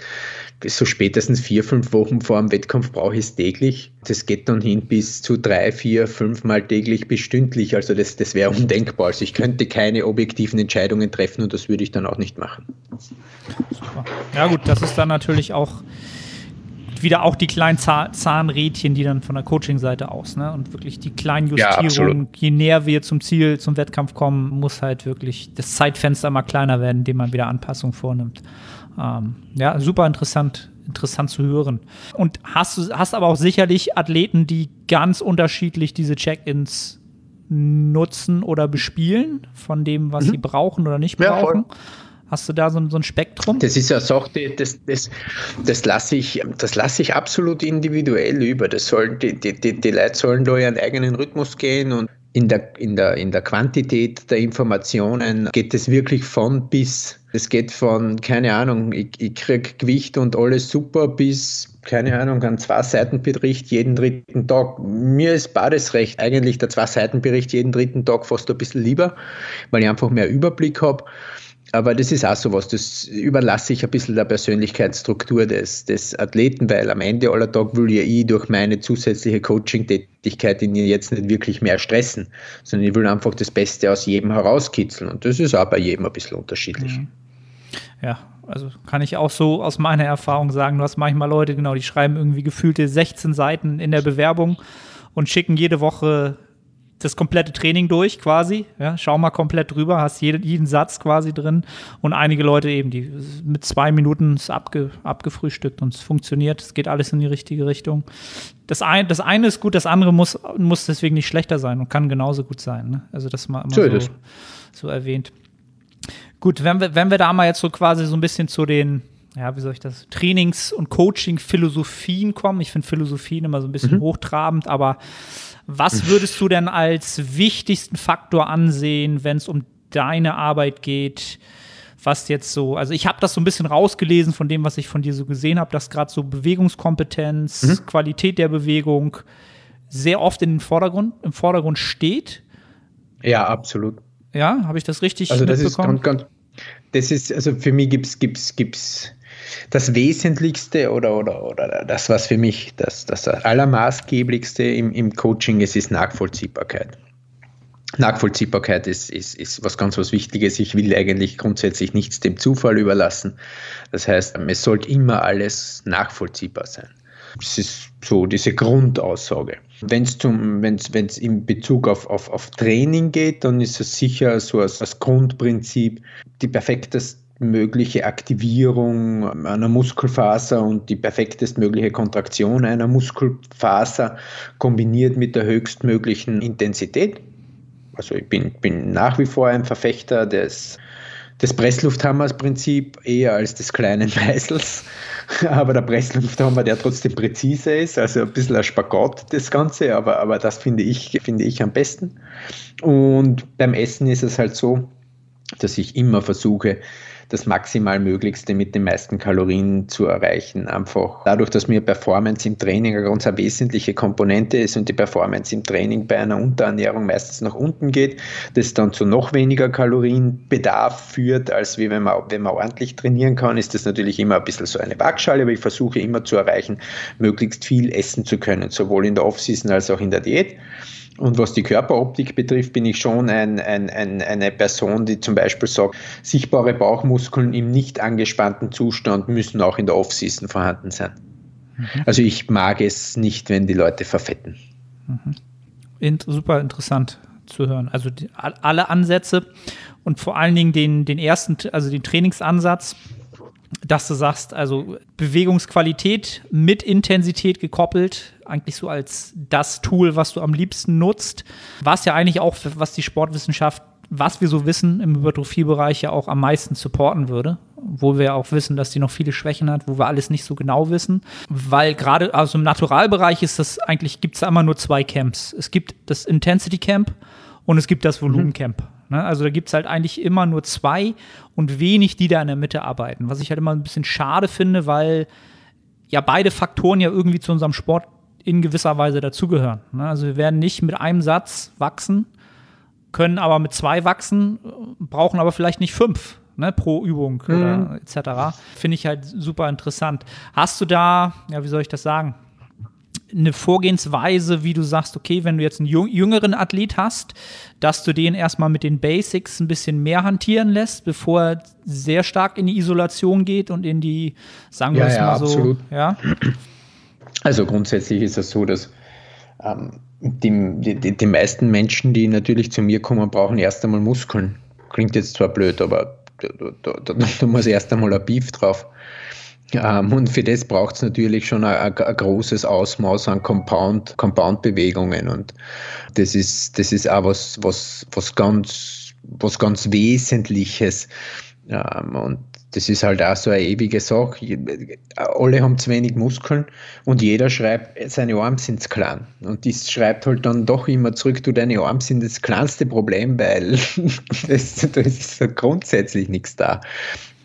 so spätestens vier, fünf Wochen vor dem Wettkampf brauche ich es täglich. Das geht dann hin bis zu drei, vier, fünf Mal täglich bis stündlich. Also das, das wäre undenkbar. Also ich könnte keine objektiven Entscheidungen treffen und das würde ich dann auch nicht machen. Ja gut, das ist dann natürlich auch wieder auch die kleinen Zah Zahnrädchen, die dann von der Coaching-Seite aus, ne? Und wirklich die kleinen Ja, Justierungen, absolut. je näher wir zum Ziel, zum Wettkampf kommen, muss halt wirklich das Zeitfenster mal kleiner werden, indem man wieder Anpassungen vornimmt. Ähm, ja, super interessant, interessant zu hören. Und hast du hast aber auch sicherlich Athleten, die ganz unterschiedlich diese Check-ins nutzen oder bespielen, von dem, was sie brauchen oder nicht Mhm. Ja, voll. brauchen. Hast du da so, ein- so ein Spektrum? Das ist eine Sache, das, das, das lasse ich, das lasse ich absolut individuell über. Das sollen, die, die, die, die Leute sollen da ihren eigenen Rhythmus gehen und in der, in, der, in der Quantität der Informationen geht es wirklich von bis. Es geht von, keine Ahnung, ich, ich kriege Gewicht und alles super bis, keine Ahnung, ein Zwei-Seiten-Bericht jeden dritten Tag. Mir ist beides recht. Eigentlich der Zwei-Seiten-Bericht jeden dritten Tag fast ein bisschen lieber, weil ich einfach mehr Überblick habe. Aber das ist auch sowas, das überlasse ich ein bisschen der Persönlichkeitsstruktur des, des Athleten, weil am Ende aller Tag will ja ich durch meine zusätzliche Coaching-Tätigkeit ihn jetzt nicht wirklich mehr stressen, sondern ich will einfach das Beste aus jedem herauskitzeln. Und das ist auch bei jedem ein bisschen unterschiedlich. Mhm. Ja, also kann ich auch so aus meiner Erfahrung sagen, du hast manchmal Leute, genau, die schreiben irgendwie gefühlte 16 Seiten in der Bewerbung und schicken jede Woche das komplette Training durch quasi. Ja, schau mal komplett drüber, hast jeden, jeden Satz quasi drin. Und einige Leute eben, die mit zwei Minuten ist abge, abgefrühstückt und es funktioniert. Es geht alles in die richtige Richtung. Das, ein, das eine ist gut, das andere muss, muss deswegen nicht schlechter sein und kann genauso gut sein. Ne? Also das mal immer so, so, so erwähnt. Gut, wenn wir, wenn wir da mal jetzt so quasi so ein bisschen zu den, ja, wie soll ich das, Trainings- und Coaching-Philosophien kommen. Ich finde Philosophien immer so ein bisschen mhm. hochtrabend, aber was würdest du denn als wichtigsten Faktor ansehen, wenn es um deine Arbeit geht? Was jetzt so, also ich habe das so ein bisschen rausgelesen von dem, was ich von dir so gesehen habe, dass gerade so Bewegungskompetenz, mhm. Qualität der Bewegung sehr oft in den Vordergrund, im Vordergrund steht. Ja, absolut. Ja, habe ich das richtig also das mitbekommen? Ist ganz, ganz, das ist, also für mich gibt es gibt's, gibt's das Wesentlichste oder, oder, oder das, was für mich das, das Allermaßgeblichste im, im Coaching ist, ist Nachvollziehbarkeit. Nachvollziehbarkeit ist, ist, ist was ganz was Wichtiges. Ich will eigentlich grundsätzlich nichts dem Zufall überlassen. Das heißt, es sollte immer alles nachvollziehbar sein. Das ist so diese Grundaussage. Wenn es in Bezug auf, auf, auf Training geht, dann ist es sicher so als, als Grundprinzip die perfektestmögliche Aktivierung einer Muskelfaser und die perfektestmögliche Kontraktion einer Muskelfaser kombiniert mit der höchstmöglichen Intensität. Also ich bin, bin nach wie vor ein Verfechter des des Presslufthammers-Prinzip eher als des kleinen Meißels. Aber der Presslufthammer, der trotzdem präzise ist, also ein bisschen ein Spagat das Ganze, aber, aber das finde ich, finde ich am besten. Und beim Essen ist es halt so, dass ich immer versuche, das maximal Möglichste mit den meisten Kalorien zu erreichen. Einfach dadurch, dass mir Performance im Training eine ganz wesentliche Komponente ist und die Performance im Training bei einer Unterernährung meistens nach unten geht, das dann zu noch weniger Kalorienbedarf führt, als wie wenn man, wenn man ordentlich trainieren kann, ist das natürlich immer ein bisschen so eine Waagschale, aber ich versuche immer zu erreichen, möglichst viel essen zu können, sowohl in der Offseason als auch in der Diät. Und was die Körperoptik betrifft, bin ich schon ein, ein, ein, eine Person, die zum Beispiel sagt, sichtbare Bauchmuskeln im nicht angespannten Zustand müssen auch in der Off-Season vorhanden sein. Mhm. Also ich mag es nicht, wenn die Leute verfetten. Mhm. In, super interessant zu hören. Also die, alle Ansätze und vor allen Dingen den, den ersten, also den Trainingsansatz, dass du sagst, also Bewegungsqualität mit Intensität gekoppelt, eigentlich so als das Tool, was du am liebsten nutzt, was ja eigentlich auch, was die Sportwissenschaft, was wir so wissen, im Hypertrophiebereich ja auch am meisten supporten würde, wo wir auch wissen, dass die noch viele Schwächen hat, wo wir alles nicht so genau wissen, weil gerade also im Naturalbereich ist das eigentlich, gibt es da immer nur zwei Camps. Es gibt das Intensity Camp und es gibt das Volumen Camp. Mhm. Ne? Also da gibt es halt eigentlich immer nur zwei und wenig, die da in der Mitte arbeiten. Was ich halt immer ein bisschen schade finde, weil ja beide Faktoren ja irgendwie zu unserem Sport in gewisser Weise dazugehören. Ne? Also wir werden nicht mit einem Satz wachsen, können aber mit zwei wachsen, brauchen aber vielleicht nicht fünf. Ne, pro Übung mhm. etc. Finde ich halt super interessant. Hast du da, ja, wie soll ich das sagen? Eine Vorgehensweise, wie du sagst, okay, wenn du jetzt einen jüngeren Athlet hast, dass du den erstmal mit den Basics ein bisschen mehr hantieren lässt, bevor er sehr stark in die Isolation geht und in die, sagen wir ja, es ja, mal so. Absolut. Ja, Also grundsätzlich ist es so, dass ähm, die, die, die meisten Menschen, die natürlich zu mir kommen, brauchen erst einmal Muskeln. Klingt jetzt zwar blöd, aber da, da, da, da muss erst einmal ein Beef drauf. Ähm, und für das braucht es natürlich schon ein, ein, großes Ausmaß an Compound, Compound-Bewegungen. Und das ist, das ist auch was, was, was, ganz, was ganz Wesentliches. Ähm, und das ist halt auch so eine ewige Sache. Alle haben zu wenig Muskeln und jeder schreibt, seine Arme sind zu klein. Und das schreibt halt dann doch immer zurück, du, deine Arme sind das kleinste Problem, weil das ist grundsätzlich nichts da.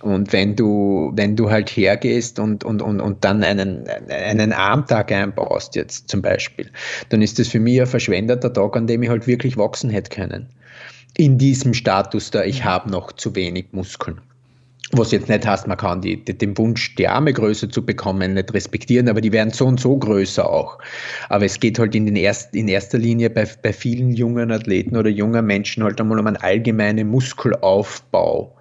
Und wenn du, wenn du halt hergehst und, und, und, und dann einen, einen Armtag einbaust, jetzt zum Beispiel, dann ist das für mich ein verschwendeter Tag, an dem ich halt wirklich wachsen hätte können. in diesem Status da, ich habe noch zu wenig Muskeln. Was jetzt nicht heißt, man kann die, die, den Wunsch, die Arme größer zu bekommen, nicht respektieren, aber die werden so und so größer auch. Aber es geht halt in, den erst, in erster Linie bei, bei vielen jungen Athleten oder jungen Menschen halt einmal um einen allgemeinen Muskelaufbau.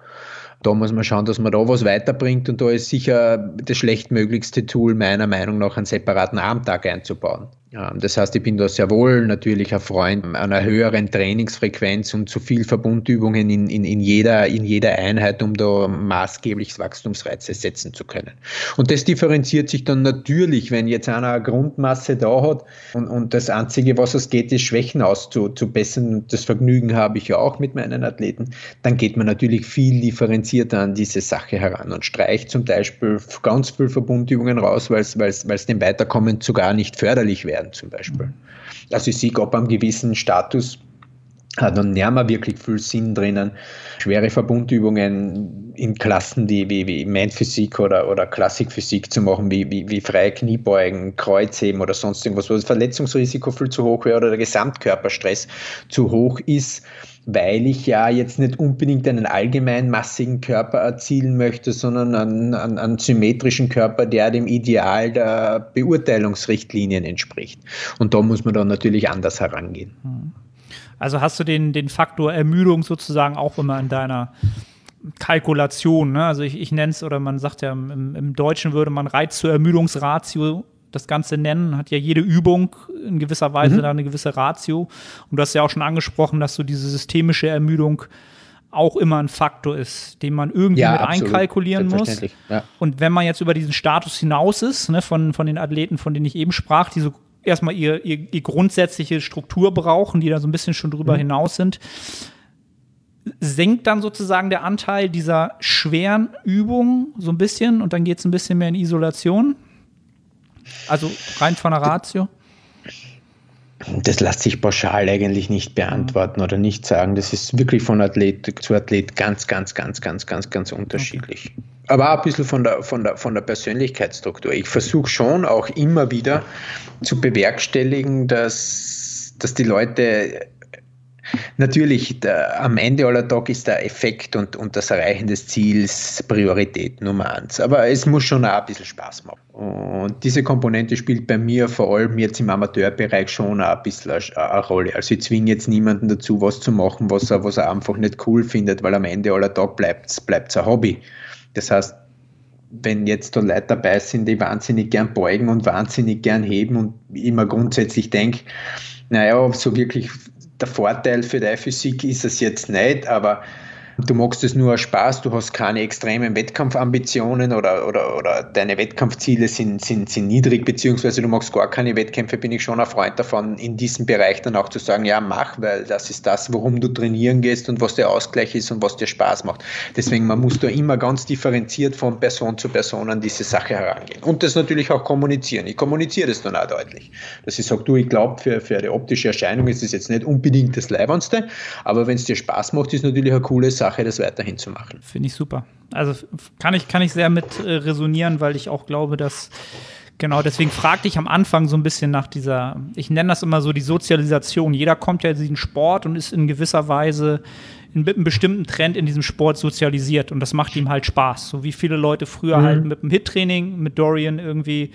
Da muss man schauen, dass man da was weiterbringt und da ist sicher das schlechtmöglichste Tool meiner Meinung nach einen separaten Armtag einzubauen. Das heißt, ich bin da sehr wohl natürlich ein Freund einer höheren Trainingsfrequenz und zu viel Verbundübungen in, in, in, jeder, in jeder Einheit, um da maßgeblich Wachstumsreize setzen zu können. Und das differenziert sich dann natürlich, wenn jetzt einer eine Grundmasse da hat und, und das Einzige, was es geht, ist Schwächen auszubessern. Das Vergnügen habe ich ja auch mit meinen Athleten. Dann geht man natürlich viel differenzierter an diese Sache heran und streicht zum Beispiel ganz viel Verbundübungen raus, weil es dem Weiterkommen sogar nicht förderlich wäre werden zum Beispiel. Also ich sehe, ob einem gewissen Status hat dann nicht mehr wirklich viel Sinn drinnen, schwere Verbundübungen in Klassen wie, wie, wie Main-Physik oder, oder Klassikphysik zu machen, wie, wie, wie freie Kniebeugen, Kreuzheben oder sonst irgendwas, wo das Verletzungsrisiko viel zu hoch wäre oder der Gesamtkörperstress zu hoch ist weil ich ja jetzt nicht unbedingt einen allgemein massigen Körper erzielen möchte, sondern einen, einen, einen, symmetrischen Körper, der dem Ideal der Beurteilungsrichtlinien entspricht. Und da muss man dann natürlich anders herangehen. Hm. Also hast du den, den Faktor Ermüdung sozusagen auch immer in deiner Kalkulation. Ne? Also ich, ich nenne es, oder man sagt ja, im, im Deutschen würde man Reiz zur Ermüdungsratio das Ganze nennen, hat ja jede Übung in gewisser Weise mhm. da eine gewisse Ratio. Und du hast ja auch schon angesprochen, dass so diese systemische Ermüdung auch immer ein Faktor ist, den man irgendwie ja, mit absolut. einkalkulieren muss. Ja. Und wenn man jetzt über diesen Status hinaus ist, ne, von, von den Athleten, von denen ich eben sprach, die so erstmal ihr, ihr, ihr grundsätzliche Struktur brauchen, die da so ein bisschen schon drüber mhm. hinaus sind, senkt dann sozusagen der Anteil dieser schweren Übungen so ein bisschen und dann geht es ein bisschen mehr in Isolation. Also rein von der Ratio? Das lässt sich pauschal eigentlich nicht beantworten oder nicht sagen. Das ist wirklich von Athlet zu Athlet ganz, ganz, ganz, ganz, ganz, ganz unterschiedlich. Okay. Aber auch ein bisschen von der, von der, von der Persönlichkeitsstruktur. Ich versuche schon auch immer wieder zu bewerkstelligen, dass, dass die Leute Natürlich, der, am Ende aller Tag ist der Effekt und, und das Erreichen des Ziels Priorität Nummer eins. Aber es muss schon auch ein bisschen Spaß machen. Und diese Komponente spielt bei mir vor allem jetzt im Amateurbereich schon auch ein bisschen eine, Rolle. Also ich zwinge jetzt niemanden dazu, was zu machen, was er, was er einfach nicht cool findet, weil am Ende aller Tag bleibt es ein Hobby. Das heißt, wenn jetzt da Leute dabei sind, die wahnsinnig gern beugen und wahnsinnig gern heben und immer grundsätzlich denke, naja, so wirklich der Vorteil für deine Physik ist es jetzt nicht, aber du magst es nur aus Spaß, du hast keine extremen Wettkampfambitionen oder, oder, oder deine Wettkampfziele sind, sind, sind niedrig, beziehungsweise du magst gar keine Wettkämpfe, bin ich schon ein Freund davon, in diesem Bereich dann auch zu sagen, ja, mach, weil das ist das, worum du trainieren gehst und was der Ausgleich ist und was dir Spaß macht. Deswegen, man muss da immer ganz differenziert von Person zu Person an diese Sache herangehen. Und das natürlich auch kommunizieren. Ich kommuniziere das dann auch deutlich. Dass ich sage, du, ich glaube, für, für eine optische Erscheinung ist es jetzt nicht unbedingt das Leibernste, aber wenn es dir Spaß macht, ist natürlich eine coole Sache Sache, das weiterhin zu machen. Finde ich super. Also kann ich, kann ich sehr mit äh, resonieren, weil ich auch glaube, dass Genau, deswegen fragte ich am Anfang so ein bisschen nach dieser, ich nenne das immer so die Sozialisation. Jeder kommt ja in diesen Sport und ist in gewisser Weise in einem bestimmten Trend in diesem Sport sozialisiert und das macht ihm halt Spaß. So wie viele Leute früher mhm. halt mit dem Hit-Training, mit Dorian irgendwie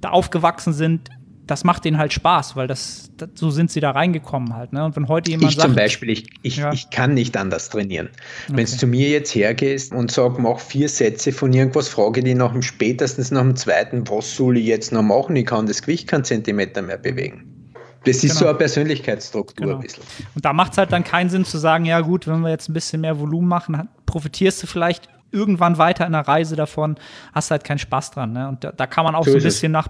da aufgewachsen sind, das macht denen halt Spaß, weil das, das, so sind sie da reingekommen halt. Ne? Und wenn heute jemand ich sagt, zum Beispiel, ich, ich, ja. ich kann nicht anders trainieren. Okay. Wenn du zu mir jetzt hergehst und sag, mach vier Sätze von irgendwas, frage die nach dem spätestens nach dem zweiten, was soll ich jetzt noch machen? Ich kann das Gewicht keinen Zentimeter mehr bewegen. Das ist genau. so eine Persönlichkeitsstruktur genau. ein bisschen. Und da macht es halt dann keinen Sinn zu sagen, ja gut, wenn wir jetzt ein bisschen mehr Volumen machen, profitierst du vielleicht irgendwann weiter in der Reise davon, hast halt keinen Spaß dran. Ne? Und da, da kann man auch so, so ein bisschen nach,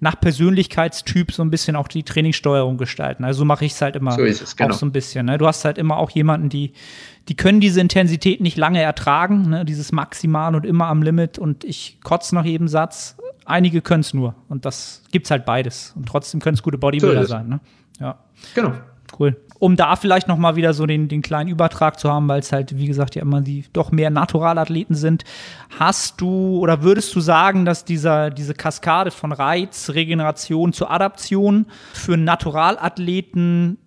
nach Persönlichkeitstyp so ein bisschen auch die Trainingssteuerung gestalten. Also so mache ich es halt immer so es, genau. auch so ein bisschen. Ne? Du hast halt immer auch jemanden, die, die können diese Intensität nicht lange ertragen, ne? dieses Maximal und immer am Limit und ich kotze nach jedem Satz. Einige können es nur und das gibt's halt beides. Und trotzdem können es gute Bodybuilder so sein. Ne? Ja. Genau. Cool um da vielleicht noch mal wieder so den, den kleinen Übertrag zu haben, weil es halt, wie gesagt, ja immer die doch mehr Naturalathleten sind. Hast du oder würdest du sagen, dass dieser, diese Kaskade von Reiz, Regeneration zur Adaption für Naturalathleten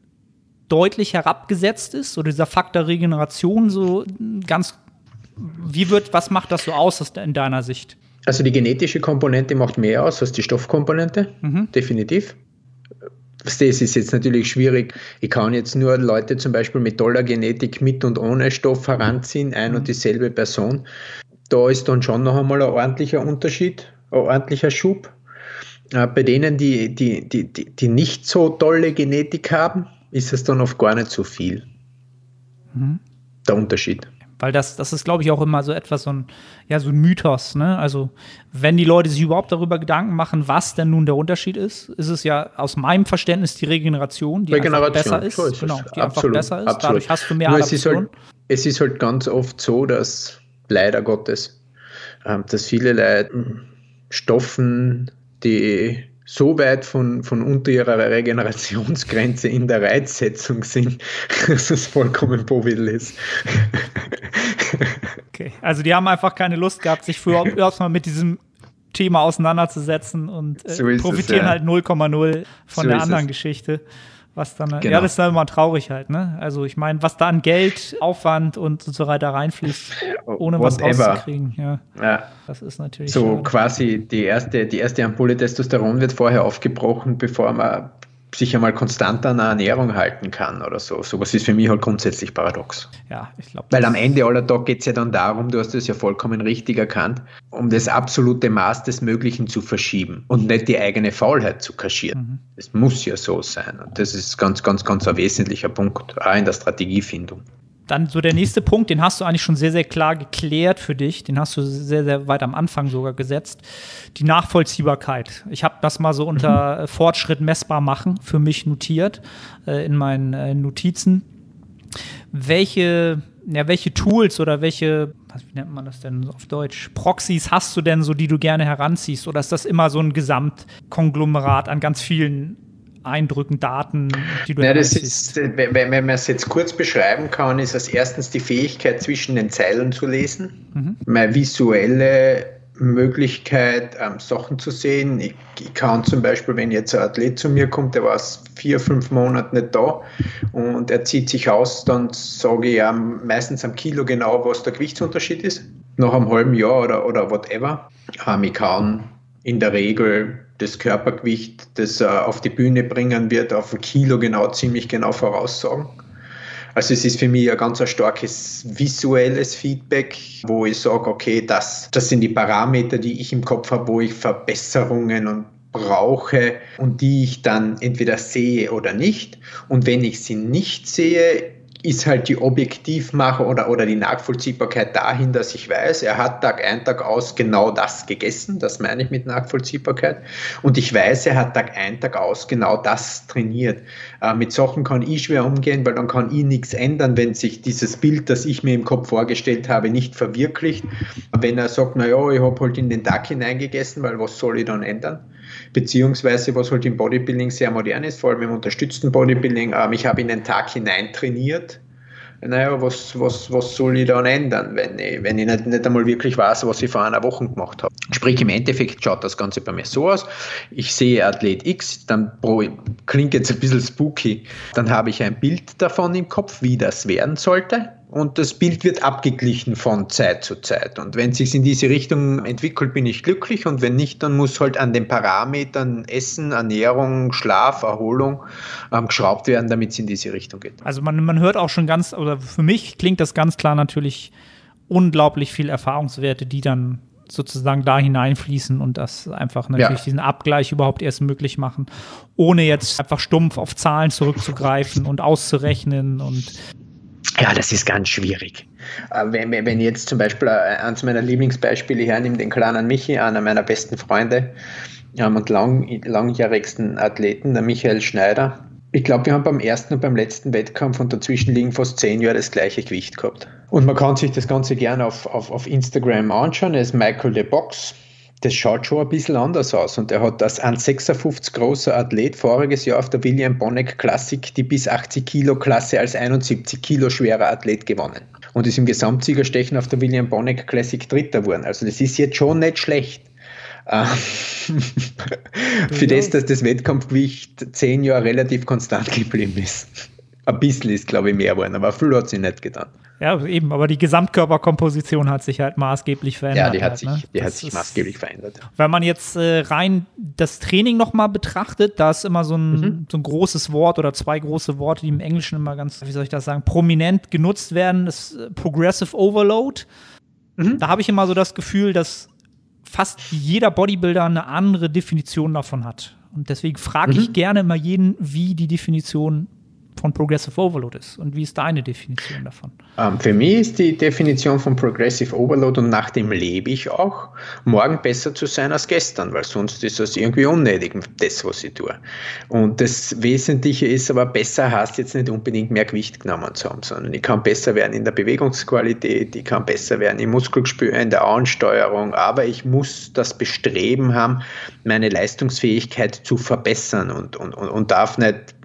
deutlich herabgesetzt ist oder dieser Faktor Regeneration so ganz, wie wird, was macht das so aus in deiner Sicht? Also die genetische Komponente macht mehr aus als die Stoffkomponente, mhm. definitiv. Das ist jetzt natürlich schwierig. Ich kann jetzt nur Leute zum Beispiel mit toller Genetik mit und ohne Stoff heranziehen, ein und mhm. dieselbe Person. Da ist dann schon noch einmal ein ordentlicher Unterschied, ein ordentlicher Schub. Äh, bei denen, die, die, die, die, nicht so tolle Genetik haben, ist es dann oft gar nicht so viel. Mhm. Der Unterschied. Weil das, das ist, glaube ich, auch immer so etwas, so ein, ja, so ein Mythos. Ne? Also, wenn die Leute sich überhaupt darüber Gedanken machen, was denn nun der Unterschied ist, ist es ja aus meinem Verständnis die Regeneration, die Regeneration, besser ist. So ist genau, die absolut, einfach besser ist. Absolut. Dadurch hast du mehr Nur. Es ist, halt, es ist halt ganz oft so, dass leider Gottes, ähm, dass viele Leute Stoffen, die so weit von, von unter ihrer Regenerationsgrenze in der Reizsetzung sind, dass es vollkommen bovidel ist. Okay, also die haben einfach keine Lust gehabt, sich früher erstmal mit diesem Thema auseinanderzusetzen und äh, so profitieren es, ja. halt 0,0 von so der anderen es. Geschichte. Was dann, genau. ja, das ist dann immer traurig halt, ne? Also ich meine, was da an Geld, Aufwand und so weiter reinfließt, ohne Whatever. was rauszukriegen, ja, ja. Das ist natürlich. So schade. quasi die erste, die erste Ampulle Testosteron wird vorher aufgebrochen, bevor man sich einmal konstant an einer Ernährung halten kann oder so. Sowas ist für mich halt grundsätzlich paradox. Ja, ich glaube. Weil am Ende aller Tag geht es ja dann darum, du hast es ja vollkommen richtig erkannt, um das absolute Maß des Möglichen zu verschieben und nicht die eigene Faulheit zu kaschieren. Es mhm. muss ja so sein. Und das ist ganz, ganz, ganz ein wesentlicher Punkt, auch in der Strategiefindung. Dann so der nächste Punkt, den hast du eigentlich schon sehr, sehr klar geklärt für dich. Den hast du sehr, sehr weit am Anfang sogar gesetzt. Die Nachvollziehbarkeit. Ich habe das mal so unter mhm. Fortschritt messbar machen für mich notiert äh, in meinen äh, Notizen. Welche, ja, welche Tools oder welche, was, wie nennt man das denn auf Deutsch, Proxys hast du denn so, die du gerne heranziehst? Oder ist das immer so ein Gesamtkonglomerat an ganz vielen Eindrücken, Daten, die du ja, das ist, wenn, wenn man es jetzt kurz beschreiben kann, ist es erstens die Fähigkeit, zwischen den Zeilen zu lesen, mhm. meine visuelle Möglichkeit, ähm, Sachen zu sehen. Ich, ich, kann zum Beispiel, wenn jetzt ein Athlet zu mir kommt, der war vier, fünf Monate nicht da und er zieht sich aus, dann sage ich ihm meistens am Kilo genau, was der Gewichtsunterschied ist. Nach einem halben Jahr oder, oder whatever. Ähm, ich kann in der Regel das Körpergewicht, das er auf die Bühne bringen wird, auf ein Kilo genau, ziemlich genau voraussagen. Also es ist für mich ein ganz starkes visuelles Feedback, wo ich sage, okay, das, das sind die Parameter, die ich im Kopf habe, wo ich Verbesserungen und brauche und die ich dann entweder sehe oder nicht. Und wenn ich sie nicht sehe, ist halt die Objektivmache oder, oder die Nachvollziehbarkeit dahin, dass ich weiß, er hat Tag ein, Tag aus genau das gegessen, das meine ich mit Nachvollziehbarkeit, und ich weiß, er hat Tag ein, Tag aus genau das trainiert. Äh, mit Sachen kann ich schwer umgehen, weil dann kann ich nichts ändern, wenn sich dieses Bild, das ich mir im Kopf vorgestellt habe, nicht verwirklicht. Wenn er sagt, naja, ich habe halt in den Tag hineingegessen, weil was soll ich dann ändern? Beziehungsweise was halt im Bodybuilding sehr modern ist, vor allem im unterstützten Bodybuilding. Ähm, ich habe in den Tag hinein trainiert. Naja, was, was, was soll ich dann ändern, wenn ich, wenn ich nicht, nicht einmal wirklich weiß, was ich vor einer Woche gemacht habe? Sprich, im Endeffekt schaut das Ganze bei mir so aus. Ich sehe Athlet X, dann klingt jetzt ein bisschen spooky, dann habe ich ein Bild davon im Kopf, wie das werden sollte und das Bild wird abgeglichen von Zeit zu Zeit. Und wenn es sich in diese Richtung entwickelt, bin ich glücklich und wenn nicht, dann muss halt an den Parametern Essen, Ernährung, Schlaf, Erholung ähm, geschraubt werden, damit es in diese Richtung geht. Also man, man hört auch schon ganz, oder für mich klingt das ganz klar natürlich unglaublich viel Erfahrungswerte, die dann sozusagen da hineinfließen und das einfach natürlich ja. diesen Abgleich überhaupt erst möglich machen, ohne jetzt einfach stumpf auf Zahlen zurückzugreifen und auszurechnen und ja, das ist ganz schwierig. Äh, wenn, wenn jetzt zum Beispiel äh, eines meiner Lieblingsbeispiele hernehme, den kleinen Michi, einer meiner besten Freunde und lang, langjährigsten Athleten, der Michael Schneider. Ich glaube, wir haben beim ersten und beim letzten Wettkampf und dazwischen liegen fast zehn Jahre das gleiche Gewicht gehabt. Und man kann sich das Ganze gerne auf, auf, auf Instagram anschauen. Er ist Michael the Box das schaut schon ein bisschen anders aus. Und er hat als 1,56 großer Athlet voriges Jahr auf der William Bonneck Classic die bis 80 Kilo Klasse als 71 Kilo schwerer Athlet gewonnen. Und ist im Gesamtsiegerstechen auf der William Bonneck Classic Dritter geworden. Also das ist jetzt schon nicht schlecht. Ähm, für das, dass das Wettkampfgewicht zehn Jahre relativ konstant geblieben ist. Ein bisschen ist, glaube ich, mehr geworden, aber viel hat sie nicht getan. Ja, eben, aber die Gesamtkörperkomposition hat sich halt maßgeblich verändert. Ja, die hat halt, sich, ne? die hat sich ist- maßgeblich verändert. Wenn man jetzt äh, rein das Training nochmal betrachtet, da ist immer so ein, Mhm. so ein großes Wort oder zwei große Worte, die im Englischen immer ganz, wie soll ich das sagen, prominent genutzt werden, das äh, Progressive Overload. Mhm. Da habe ich immer so das Gefühl, dass fast jeder Bodybuilder eine andere Definition davon hat. Und deswegen frage Mhm. ich gerne immer jeden, wie die Definition von Progressive Overload ist und wie ist deine Definition davon? Ähm, für mich ist die Definition von Progressive Overload und nach dem lebe ich auch, morgen besser zu sein als gestern, weil sonst ist das irgendwie unnötig, das, was ich tue. Und das Wesentliche ist aber, besser heißt jetzt nicht unbedingt mehr Gewicht genommen zu haben, sondern ich kann besser werden in der Bewegungsqualität, ich kann besser werden im Muskelgespür, in der Ansteuerung, aber ich muss das Bestreben haben, meine Leistungsfähigkeit zu verbessern und, und, und, und darf nicht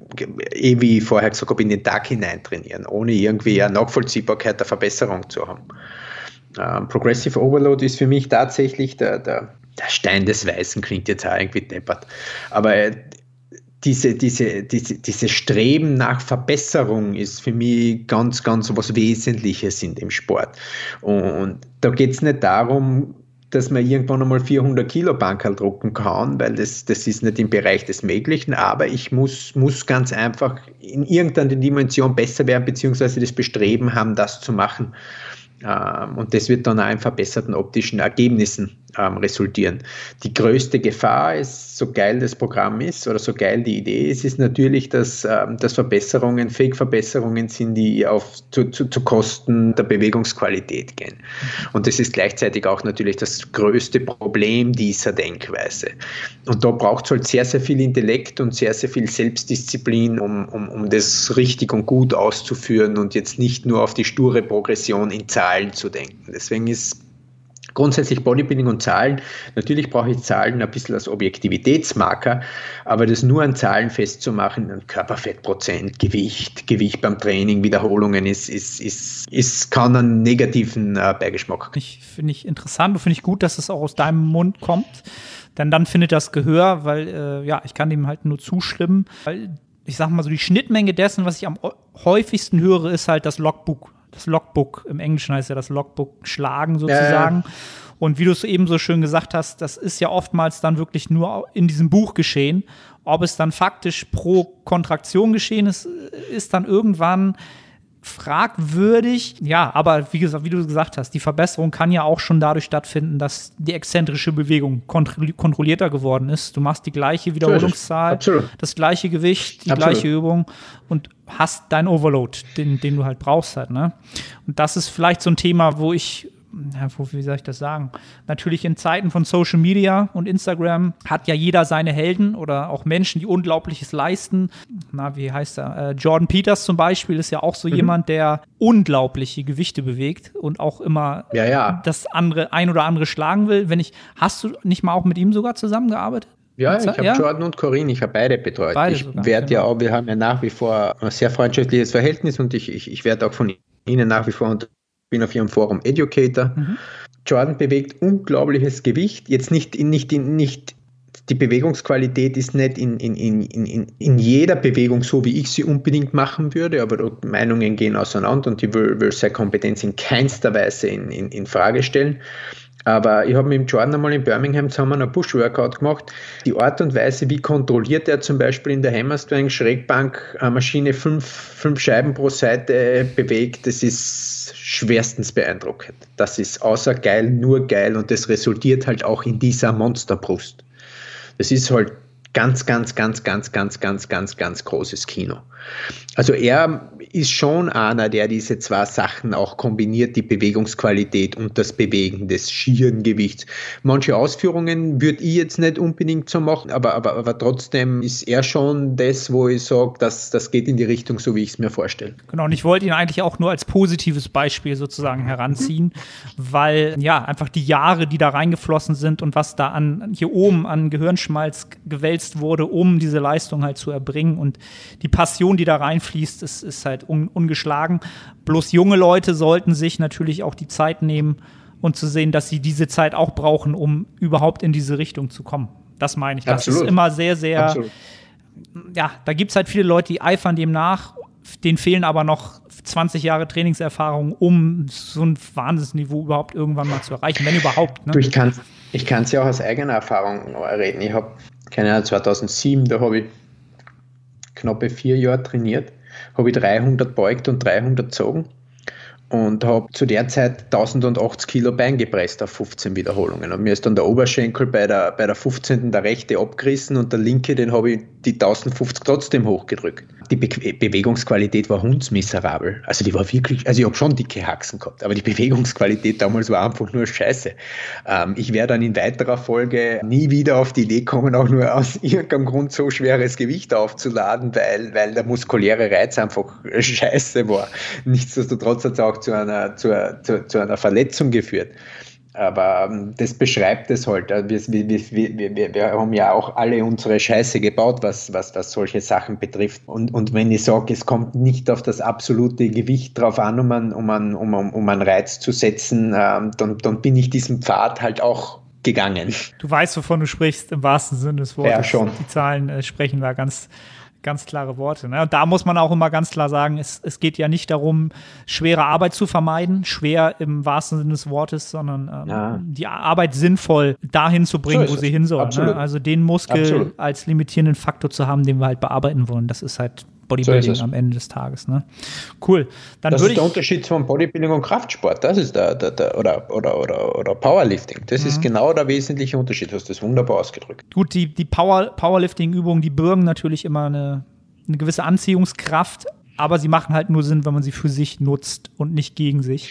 eh wie vorher gesagt habe, in den Tag hinein trainieren, ohne irgendwie eine Nachvollziehbarkeit der Verbesserung zu haben. Ähm, Progressive Overload ist für mich tatsächlich der, der, der Stein des Weißen, klingt jetzt auch irgendwie deppert, aber äh, diese, diese, diese, diese Streben nach Verbesserung ist für mich ganz, ganz was Wesentliches in dem Sport. Und da geht es nicht darum, dass man irgendwann einmal 400 Kilo Bankerl drucken kann, weil das, das ist nicht im Bereich des Möglichen, aber ich muss, muss ganz einfach in irgendeiner Dimension besser werden, beziehungsweise das Bestreben haben, das zu machen. Ähm, Und das wird dann auch in verbesserten optischen Ergebnissen ähm, resultieren. Die größte Gefahr ist, so geil das Programm ist oder so geil die Idee ist, ist natürlich, dass, ähm, dass Verbesserungen, Fake-Verbesserungen sind, die auf, zu, zu, zu Kosten der Bewegungsqualität gehen. Und das ist gleichzeitig auch natürlich das größte Problem dieser Denkweise. Und da braucht es halt sehr, sehr viel Intellekt und sehr, sehr viel Selbstdisziplin, um, um, um das richtig und gut auszuführen und jetzt nicht nur auf die sture Progression in Zahlen zu denken. Deswegen ist grundsätzlich Bodybuilding und Zahlen, natürlich brauche ich Zahlen ein bisschen als Objektivitätsmarker, aber das nur an Zahlen festzumachen, an Körperfettprozent, Gewicht, Gewicht beim Training, Wiederholungen, ist, ist, ist, ist kann einen negativen äh, Beigeschmack Ich finde ich interessant und finde ich gut, dass es auch aus deinem Mund kommt. Denn dann findet das Gehör, weil, äh, ja, ich kann dem halt nur zustimmen. Weil, ich sag mal so, die Schnittmenge dessen, was ich am häufigsten höre, ist halt das Logbook. Das Logbook, im Englischen heißt ja das Logbook schlagen sozusagen. Und wie du es eben so schön gesagt hast, das ist ja oftmals dann wirklich nur in diesem Buch geschehen. Ob es dann faktisch pro Kontraktion geschehen ist, ist dann irgendwann fragwürdig. Ja, aber wie gesagt, wie du gesagt hast, die Verbesserung kann ja auch schon dadurch stattfinden, dass die exzentrische Bewegung kontro kontrollierter geworden ist. Du machst die gleiche Wiederholungszahl, Absolut. das gleiche Gewicht, die Absolut. gleiche Übung und hast deinen Overload, den, den du halt brauchst halt, ne? Und das ist vielleicht so ein Thema, wo ich wie soll ich das sagen? Natürlich in Zeiten von Social Media und Instagram hat ja jeder seine Helden oder auch Menschen, die Unglaubliches leisten. Na, wie heißt er? Äh, Jordan Peters zum Beispiel ist ja auch so jemand, der unglaubliche Gewichte bewegt und auch immer Ja, ja. das andere, ein oder andere schlagen will. Wenn ich, hast du nicht mal auch mit ihm sogar zusammengearbeitet? Ja, ich habe Ja? Jordan und Corinne, ich habe beide betreut. Beide ich werde ja genau. auch, wir haben ja nach wie vor ein sehr freundschaftliches Verhältnis und ich, ich, ich werde auch von Ihnen nach wie vor und bin auf Ihrem Forum Educator. Mhm. Jordan bewegt unglaubliches Gewicht. Jetzt nicht nicht nicht die Bewegungsqualität ist nicht in, in, in, in, in jeder Bewegung so, wie ich sie unbedingt machen würde, aber die Meinungen gehen auseinander und ich will, will seine Kompetenz in keinster Weise in, in, in Frage stellen. Aber ich habe mit dem Jordan einmal in Birmingham zusammen ein Push-Workout gemacht. Die Art und Weise, wie kontrolliert er zum Beispiel in der Hammerstrength Schrägbank eine Maschine fünf, fünf Scheiben pro Seite bewegt, das ist schwerstens beeindruckend. Das ist außer geil, nur geil und das resultiert halt auch in dieser Monsterbrust. Das ist halt ganz, ganz, ganz, ganz, ganz, ganz, ganz, ganz großes Kino. Also er ist schon einer, der diese zwei Sachen auch kombiniert, die Bewegungsqualität und das Bewegen des schieren Gewichts. Manche Ausführungen würde ich jetzt nicht unbedingt so machen, aber, aber, aber trotzdem ist er schon das, wo ich sage, dass das geht in die Richtung, so wie ich es mir vorstelle. Genau, und ich wollte ihn eigentlich auch nur als positives Beispiel sozusagen heranziehen, weil ja, einfach die Jahre, die da reingeflossen sind und was da an hier oben an Gehirnschmalz gewälzt wurde, um diese Leistung halt zu erbringen und die Passion, die da reinfließt, ist, ist halt un, ungeschlagen. Bloß junge Leute sollten sich natürlich auch die Zeit nehmen und zu sehen, dass sie diese Zeit auch brauchen, um überhaupt in diese Richtung zu kommen. Das meine ich. Das Absolut. ist immer sehr, sehr Absolut. ja, da gibt es halt viele Leute, die eifern dem nach, denen fehlen aber noch 20 Jahre Trainingserfahrung, um so ein Wahnsinnsniveau überhaupt irgendwann mal zu erreichen, wenn überhaupt. Ne? Du, ich kann ich es ja aus eigener Erfahrung reden. Ich habe, keine Ahnung, 2007, da habe ich knappe vier Jahre trainiert, habe ich 300 beugt und 300 gezogen und habe zu der Zeit 1080 Kilo Bein gepresst auf 15 Wiederholungen. Und mir ist dann der Oberschenkel bei der, bei der 15. der rechte abgerissen und der linke, den habe ich die 1050 trotzdem hochgedrückt. Die Be Bewegungsqualität war hundsmiserabel. Also die war wirklich, also ich habe schon dicke Haxen gehabt, aber die Bewegungsqualität damals war einfach nur scheiße. Ähm, ich wäre dann in weiterer Folge nie wieder auf die Idee kommen, auch nur aus irgendeinem Grund so schweres Gewicht aufzuladen, weil, weil der muskuläre Reiz einfach scheiße war. Nichtsdestotrotz hat es auch zu einer, zu, zu, zu einer Verletzung geführt. Aber ähm, das beschreibt es halt. Wir, wir, wir, wir, wir haben ja auch alle unsere Scheiße gebaut, was, was, was solche Sachen betrifft. Und, und wenn ich sage, es kommt nicht auf das absolute Gewicht drauf an, um einen, um einen, um, um einen Reiz zu setzen, ähm, dann, dann bin ich diesen Pfad halt auch gegangen. Du weißt, wovon du sprichst, im wahrsten Sinne des Wortes. Ja, schon. Die Zahlen äh, sprechen da ganz ganz klare Worte. Ne? Und da muss man auch immer ganz klar sagen, es, es geht ja nicht darum, schwere Arbeit zu vermeiden, schwer im wahrsten Sinne des Wortes, sondern ähm, ja. die Arbeit sinnvoll dahin zu bringen, so wo sie hin soll. Ne? Also den Muskel Absolut. als limitierenden Faktor zu haben, den wir halt bearbeiten wollen, das ist halt Bodybuilding so am Ende des Tages. Ne? Cool. Dann das ist der Unterschied zwischen Bodybuilding und Kraftsport. Das ist der, der, der oder, oder, oder, oder Powerlifting. Das mhm. ist genau der wesentliche Unterschied. Du hast das wunderbar ausgedrückt. Gut, die, die Power, Powerlifting-Übungen, die bürgen natürlich immer eine, eine gewisse Anziehungskraft, aber sie machen halt nur Sinn, wenn man sie für sich nutzt und nicht gegen sich.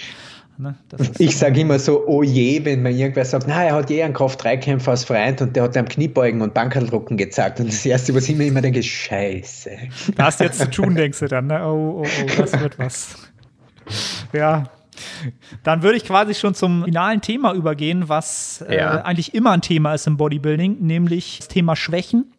Ne? ich sage immer so, oh je, wenn man irgendwer sagt, na, er hat je einen Kraft-3-Kämpfer als Freund und der hat am Kniebeugen und Bankerldrucken gezeigt. Und das Erste, was ich mir immer denke, ist Scheiße. Da hast du jetzt zu tun, denkst du dann, ne? Oh, oh, oh, das wird was. Ja, dann würde ich quasi schon zum finalen Thema übergehen, was äh, ja. eigentlich immer ein Thema ist im Bodybuilding, nämlich das Thema Schwächen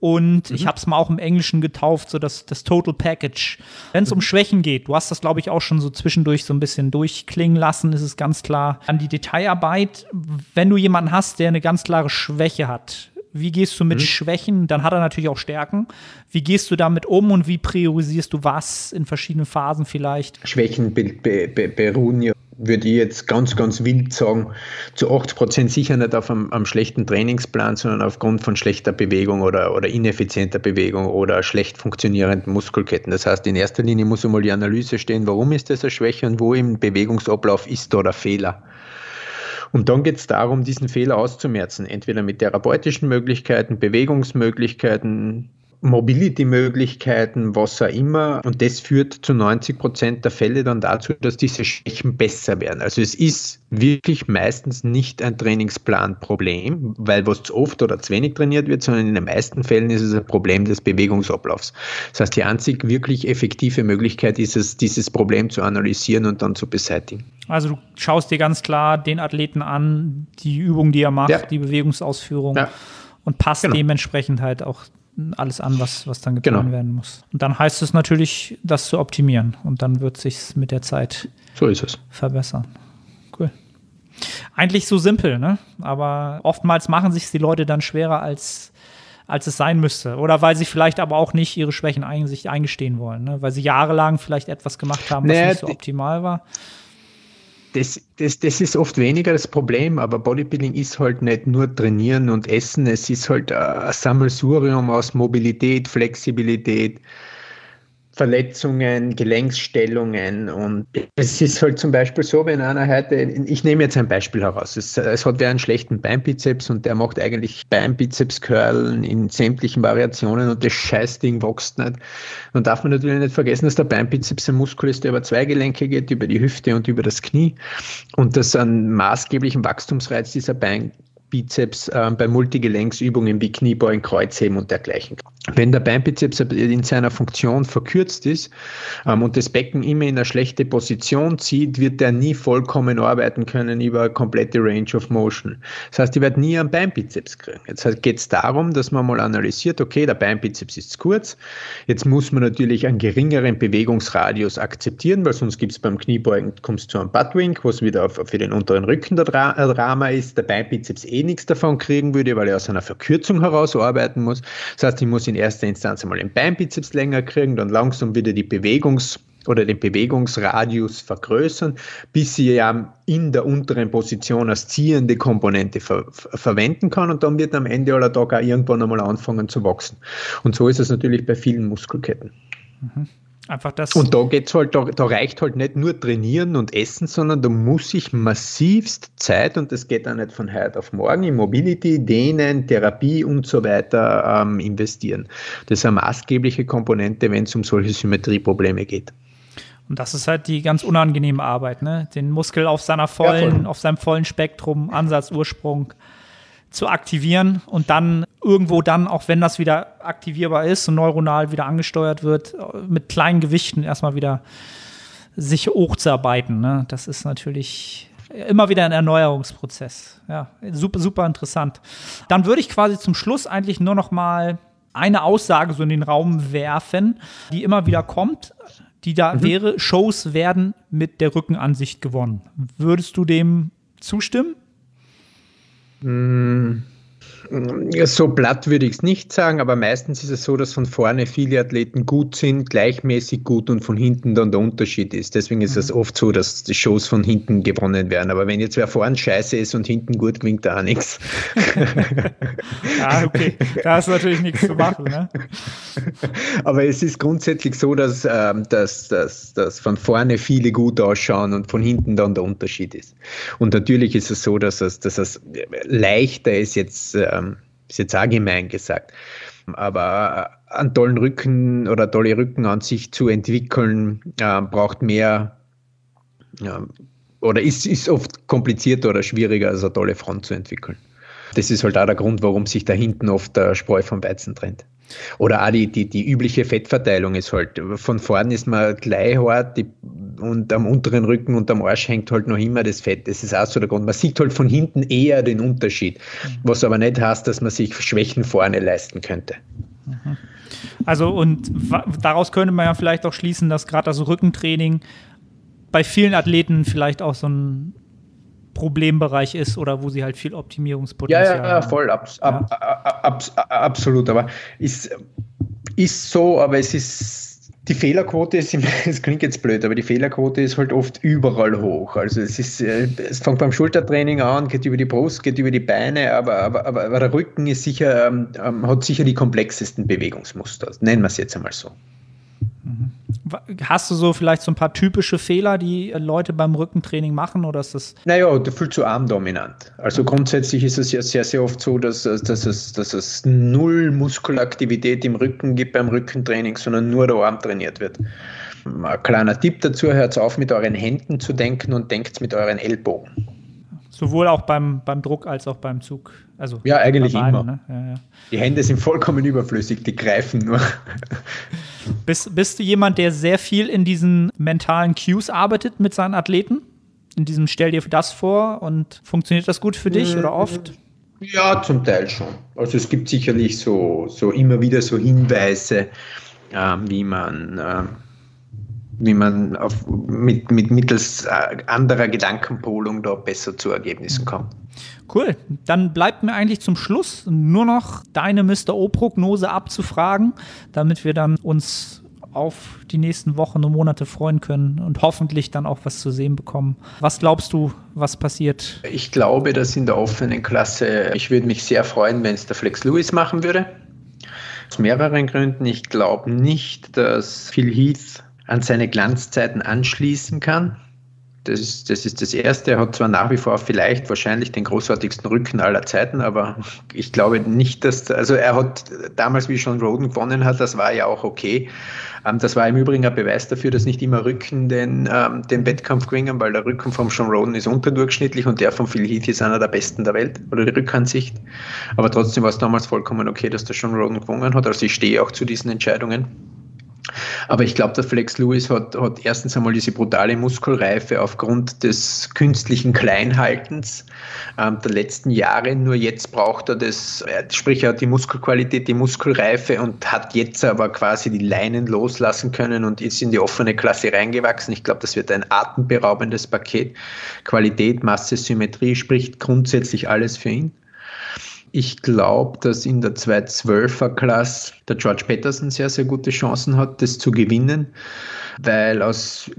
und mhm. ich habe es mal auch im Englischen getauft, so das, das Total Package. Wenn es mhm. um Schwächen geht, du hast das, glaube ich, auch schon so zwischendurch so ein bisschen durchklingen lassen, ist es ganz klar an die Detailarbeit. Wenn du jemanden hast, der eine ganz klare Schwäche hat, wie gehst du mit mhm. Schwächen? Dann hat er natürlich auch Stärken. Wie gehst du damit um und wie priorisierst du was in verschiedenen Phasen vielleicht? Schwächen be be be beruhen ja würde ich jetzt ganz, ganz wild sagen, zu 80 Prozent sicher nicht auf einem, einem, schlechten Trainingsplan, sondern aufgrund von schlechter Bewegung oder, oder ineffizienter Bewegung oder schlecht funktionierenden Muskelketten. Das heißt, in erster Linie muss einmal die Analyse stehen, warum ist das eine Schwäche und wo im Bewegungsablauf ist da der Fehler. Und dann geht es darum, diesen Fehler auszumerzen, entweder mit therapeutischen Möglichkeiten, Bewegungsmöglichkeiten, Mobility-Möglichkeiten, was auch immer. Und das führt zu 90 Prozent der Fälle dann dazu, dass diese Schwächen besser werden. Also es ist wirklich meistens nicht ein Trainingsplan-Problem, weil was zu oft oder zu wenig trainiert wird, sondern in den meisten Fällen ist es ein Problem des Bewegungsablaufs. Das heißt, die einzig wirklich effektive Möglichkeit ist es, dieses Problem zu analysieren und dann zu beseitigen. Also du schaust dir ganz klar den Athleten an, die Übung, die er macht, ja. die Bewegungsausführung. Ja und passt genau. dementsprechend halt auch alles an, was, was dann getan genau. werden muss. Und dann heißt es natürlich, das zu optimieren. Und dann wird sich mit der Zeit so ist es. verbessern. Cool. Eigentlich so simpel, ne? Aber oftmals machen sich die Leute dann schwerer, als, als es sein müsste. Oder weil sie vielleicht aber auch nicht ihre Schwächen ein, sich eingestehen wollen, ne? Weil sie jahrelang vielleicht etwas gemacht haben, was naja, nicht so optimal war das, das, das ist oft weniger das Problem, aber Bodybuilding ist halt nicht nur trainieren und essen, es ist halt ein Sammelsurium aus Mobilität, Flexibilität, Verletzungen, Gelenksstellungen und es ist halt zum Beispiel so, wenn einer heute, ich nehme jetzt ein Beispiel heraus, es, es hat wer einen schlechten Beinbizeps und der macht eigentlich Beinbizeps-Curlen in sämtlichen Variationen und das Scheißding wächst nicht. Dann darf man natürlich nicht vergessen, dass der Beinbizeps ein Muskel ist, der über zwei Gelenke geht, über die Hüfte und über das Knie und dass ein maßgeblichen Wachstumsreiz dieser Bein Bizeps äh, bei Multigelenksübungen wie Kniebeugen, Kreuzheben und dergleichen. Wenn der Beinbizeps in seiner Funktion verkürzt ist ähm, und das Becken immer in eine schlechte Position zieht, wird er nie vollkommen arbeiten können über eine komplette Range of Motion. Das heißt, ich werde nie einen Beinbizeps kriegen. Jetzt geht es darum, dass man mal analysiert, okay, der Beinbizeps ist kurz. Jetzt muss man natürlich einen geringeren Bewegungsradius akzeptieren, weil sonst gibt es beim Kniebeugen, kommst zu einem Buttwink, was wieder für den unteren Rücken der Drama ist, der Beinbizeps eh eh nichts davon kriegen würde, weil er aus einer Verkürzung heraus arbeiten muss. Das heißt, ich muss in erster Instanz einmal den Beinbizeps länger kriegen, dann langsam wieder die Bewegungs- oder den Bewegungsradius vergrößern, bis ich ja in der unteren Position als ziehende Komponente ver verwenden kann und dann wird am Ende aller Tage auch irgendwann einmal anfangen zu wachsen. Und so ist es natürlich bei vielen Muskelketten. Mhm. Einfach das. Und da geht's halt, da, da, reicht halt nicht nur trainieren und essen, sondern da muss ich massivst Zeit und das geht auch nicht von heute auf morgen in Mobility, Dehnen, Therapie und so weiter ähm, investieren. Das ist eine maßgebliche Komponente, wenn es um solche Symmetrieprobleme geht. Und das ist halt die ganz unangenehme Arbeit, ne? Den Muskel auf seiner vollen, ja, auf seinem vollen Spektrum, Ansatz, Ursprung zu aktivieren und dann irgendwo dann, auch wenn das wieder aktivierbar ist und neuronal wieder angesteuert wird, mit kleinen Gewichten erstmal wieder sich hochzuarbeiten. Ne? Das ist natürlich immer wieder ein Erneuerungsprozess. Ja, super, super interessant. Dann würde ich quasi zum Schluss eigentlich nur noch mal eine Aussage so in den Raum werfen, die immer wieder kommt die da mhm. wäre, Shows werden mit der Rückenansicht gewonnen. Würdest du dem zustimmen? 嗯 So platt würde ich es nicht sagen, aber meistens ist es so, dass von vorne viele Athleten gut sind, gleichmäßig gut und von hinten dann der Unterschied ist. Deswegen ist es mhm. oft so, dass die Shows von hinten gewonnen werden. Aber wenn jetzt wer vorne scheiße ist und hinten gut, gewinnt da auch nichts. Ja, okay. Da ist natürlich nichts zu machen. Ne? Aber es ist grundsätzlich so, dass, ähm, dass, dass, dass von vorne viele gut ausschauen und von hinten dann der Unterschied ist. Und natürlich ist es so, dass es, dass es leichter ist jetzt ähm, ist jetzt allgemein gesagt. Aber einen tollen Rücken oder tolle Rückenansicht zu entwickeln, äh, braucht mehr ja, oder ist, ist oft komplizierter oder schwieriger, als eine tolle Front zu entwickeln. Das ist halt auch der Grund, warum sich da hinten oft der Spreu vom Weizen trennt. Oder auch die, die, die übliche Fettverteilung ist halt, von vorn ist man gleich hart die, und am unteren Rücken und am Arsch hängt halt noch immer das Fett. Das ist auch so der Grund. Man sieht halt von hinten eher den Unterschied, mhm. was aber nicht heißt, dass man sich Schwächen vorne leisten könnte. Mhm. Also und daraus könnte man ja vielleicht auch schließen, dass gerade das Rückentraining bei vielen Athleten vielleicht auch so ein Problembereich ist oder wo sie halt viel Optimierungspotenzial haben. Ja, ja, voll, abs, ja. Ab, ab, ab, absolut. Aber ist, ist so, aber es ist die Fehlerquote ist, es klingt jetzt blöd, aber die Fehlerquote ist halt oft überall hoch. Also es ist, äh, es fängt beim Schultertraining an, geht über die Brust, geht über die Beine, aber, aber, aber, aber der Rücken ist sicher, ähm, ähm hat sicher die komplexesten Bewegungsmuster. Nennen wir es jetzt einmal so. Mhm. Hast du so vielleicht so ein paar typische Fehler, die Leute beim Rückentraining machen oder ist das? Naja, du fühlst so armdominant. Also grundsätzlich ist es ja sehr, sehr oft so, dass, dass, es, dass es null Muskelaktivität im Rücken gibt beim Rückentraining, sondern nur der Arm trainiert wird. Ein kleiner Tipp dazu, hört auf mit euren Händen zu denken und denkt mit euren Ellbogen. Sowohl auch beim, beim Druck als auch beim Zug. Also ja, eigentlich beiden, immer. Ne? Ja, ja. Die Hände sind vollkommen überflüssig, die greifen nur. Bist, bist du jemand, der sehr viel in diesen mentalen Cues arbeitet mit seinen Athleten? In diesem Stell dir das vor und funktioniert das gut für dich oder oft? Ja, zum Teil schon. Also es gibt sicherlich so, so immer wieder so Hinweise, äh, wie man äh, wie man auf, mit, mit mittels äh, anderer Gedankenpolung da besser zu Ergebnissen kommt. Cool. Dann bleibt mir eigentlich zum Schluss nur noch deine Mr. O-Prognose abzufragen, damit wir dann uns auf die nächsten Wochen und Monate freuen können und hoffentlich dann auch was zu sehen bekommen. Was glaubst du, was passiert? Ich glaube, dass in der offenen Klasse, ich würde mich sehr freuen, wenn es der Flex Lewis machen würde. Aus mehreren Gründen. Ich glaube nicht, dass Phil Heath an seine Glanzzeiten anschließen kann. Das ist, das ist das Erste. Er hat zwar nach wie vor vielleicht wahrscheinlich den großartigsten Rücken aller Zeiten, aber ich glaube nicht, dass, also er hat damals, wie schon Roden gewonnen hat, das war ja auch okay. Ähm, das war im Übrigen ein Beweis dafür, dass nicht immer Rücken den, ähm, den Wettkampf gewinnen, weil der Rücken vom Sean Roden ist unterdurchschnittlich und der von Phil Heath ist einer der besten der Welt, oder die Rückansicht. Aber trotzdem war es damals vollkommen okay, dass der Sean Roden gewonnen hat. Also ich stehe auch zu diesen Entscheidungen. Aber ich glaube, der Flex Lewis hat, hat erstens einmal diese brutale Muskelreife aufgrund des künstlichen Kleinhaltens ähm, der letzten Jahre. Nur jetzt braucht er das, äh, sprich er hat die Muskelqualität, die Muskelreife und hat jetzt aber quasi die Leinen loslassen können und ist in die offene Klasse reingewachsen. Ich glaube, das wird ein atemberaubendes Paket. Qualität, Masse, Symmetrie spricht grundsätzlich alles für ihn. Ich glaube, dass in der 212er Klasse der George Patterson sehr, sehr gute Chancen hat, das zu gewinnen, weil aus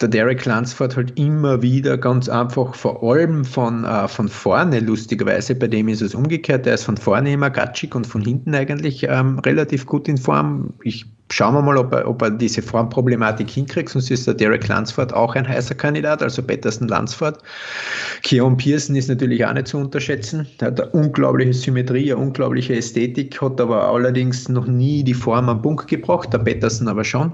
der Derek Lansford halt immer wieder ganz einfach, vor allem von, äh, von vorne, lustigerweise, bei dem ist es umgekehrt, der ist von vorne immer gatschig und von hinten eigentlich ähm, relativ gut in Form. Ich schauen wir mal, ob er, ob er diese Formproblematik hinkriegt, sonst ist der Derek Lansford auch ein heißer Kandidat, also Patterson Lansford. Keon Pearson ist natürlich auch nicht zu unterschätzen. Der hat eine unglaubliche Symmetrie, eine unglaubliche Ästhetik, hat aber allerdings noch nie die Form am Punkt gebracht, der Patterson aber schon.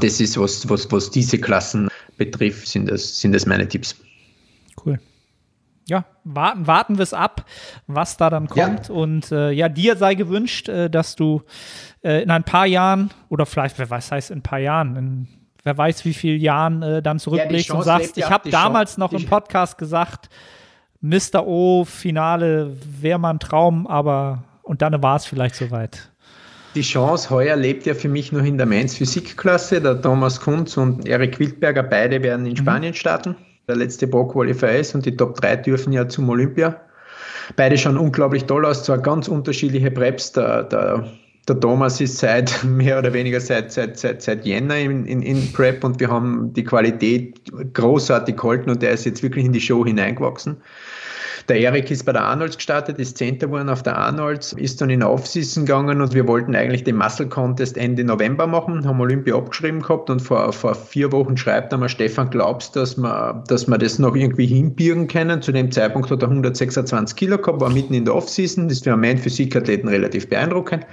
Das ist, was, was, was diese Klassen betrifft, sind das, sind das meine Tipps. Cool. Ja, warten, warten wir es ab, was da dann kommt. Ja. Und äh, ja, dir sei gewünscht, äh, dass du äh, in ein paar Jahren oder vielleicht, wer weiß, heißt in ein paar Jahren, in wer weiß wie viele Jahren äh, dann zurückblickst ja, und sagst, ich habe damals Chance, noch im Podcast gesagt, Mr. O, Finale wäre mal ein Traum, aber und dann war es vielleicht soweit. Die Chance heuer lebt ja für mich noch in der Mainz Physikklasse. Der Thomas Kunz und Erik Wildberger, beide werden in mhm. Spanien starten. Der letzte Pro-Qualifier ist und die Top 3 dürfen ja zum Olympia. Beide schauen unglaublich toll aus, zwar ganz unterschiedliche Preps. Der, der der Thomas ist seit mehr oder weniger seit, seit, seit, seit Jänner in, in, in Prep und wir haben die Qualität großartig gehalten und der ist jetzt wirklich in die Show hineingewachsen. Der Erik ist bei der Arnolds gestartet, ist Zehnter geworden auf der Arnolds, ist dann in Off-Season gegangen und wir wollten eigentlich den Muscle Contest Ende November machen, haben Olympia abgeschrieben gehabt und vor, vor vier Wochen schreibt einmal Stefan, glaubst dass wir, dass wir das noch irgendwie hinbiegen können? Zu dem Zeitpunkt hat er 126 Kilo gehabt, war mitten in der Off-Season, das ist für einen Physikathleten relativ beeindruckend.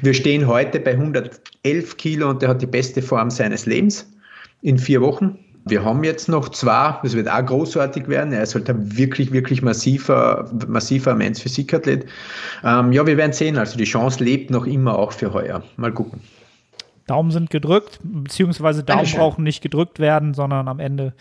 Wir stehen heute bei 111 Kilo und er hat die beste Form seines Lebens in vier Wochen. Wir haben jetzt noch zwei, das wird auch großartig werden. Er ist halt ein wirklich, wirklich massiver, massiver Mensch Physikathlet. Ähm, ja, wir werden sehen. Also die Chance lebt noch immer auch für heuer. Mal gucken. Daumen sind gedrückt, beziehungsweise Daumen brauchen nicht gedrückt werden, sondern am Ende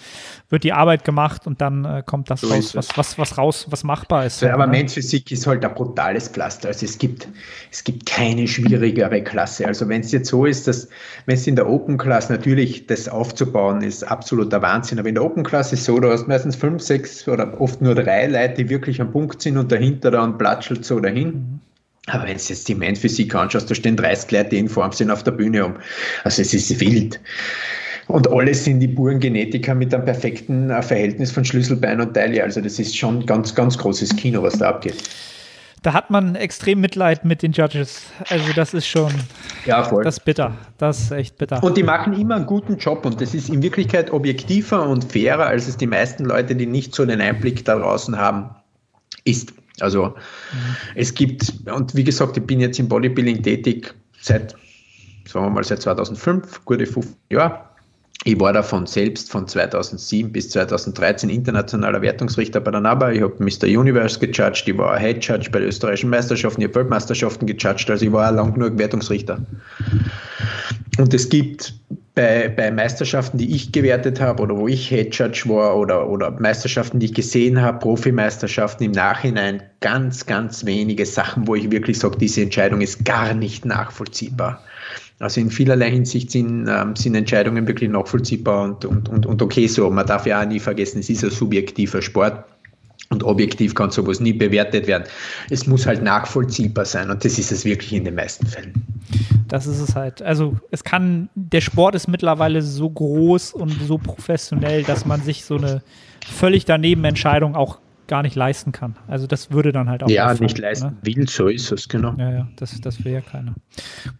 wird die Arbeit gemacht und dann äh, kommt das so raus, was, was, was raus, was machbar ist. So, aber ne? Menschphysik ist halt ein brutales Pflaster. Also es gibt, es gibt keine schwierigere Klasse. Also wenn es jetzt so ist, dass wenn es in der Open Class natürlich das aufzubauen ist absoluter Wahnsinn. Aber in der Open Class ist so, du hast meistens fünf, sechs oder oft nur drei Leute, die wirklich am Punkt sind und dahinter dann platschelt so dahin. Mhm. Aber wenn du jetzt die Main-Physik anschaust, da stehen 30 Leute, die in Form sind auf der Bühne um. Also es ist wild. Und alle sind die puren Genetiker mit einem perfekten äh, Verhältnis von Schlüsselbein und Taille. Also das ist schon ganz, ganz großes Kino, was da abgeht. Da hat man extrem Mitleid mit den Judges. Also das ist schon, ja, voll. das ist bitter. Das ist echt bitter. Und die machen immer einen guten Job und das ist in Wirklichkeit objektiver und fairer, als es die meisten Leute, die nicht so einen Einblick da draußen haben, ist. Also mhm. es gibt, und wie gesagt, ich bin jetzt im Bodybuilding tätig seit, sagen wir mal, seit 2005, gute 15 Jahre. Ich war davon selbst von 2007 bis 2013 internationaler Wertungsrichter bei der NABA. Ich habe Mr. Universe gejudged, ich war Head Judge bei den österreichischen Meisterschaften, ich habe Weltmeisterschaften gejudged, also ich war lang genug Wertungsrichter. Und es gibt bei, bei Meisterschaften, die ich gewertet habe oder wo ich Head Judge war oder, oder Meisterschaften, die ich gesehen habe, Profimeisterschaften im Nachhinein ganz, ganz wenige Sachen, wo ich wirklich sage, diese Entscheidung ist gar nicht nachvollziehbar. Also in vielerlei Hinsicht sind, ähm, sind Entscheidungen wirklich nachvollziehbar und, und, und, und okay so. Man darf ja auch nie vergessen, es ist ein subjektiver Sport. Und objektiv kann sowas nie bewertet werden. Es muss halt nachvollziehbar sein und das ist es wirklich in den meisten Fällen. Das ist es halt. Also es kann, der Sport ist mittlerweile so groß und so professionell, dass man sich so eine völlig daneben Entscheidung auch gar nicht leisten kann. Also das würde dann halt auch. Ja, nicht leisten ne? will, so ist es, genau. Ja, ja, das, das will ja keiner.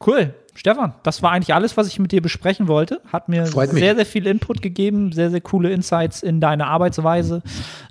Cool. Stefan, das war eigentlich alles, was ich mit dir besprechen wollte. Hat mir Freut sehr, mich. sehr viel Input gegeben, sehr, sehr coole Insights in deine Arbeitsweise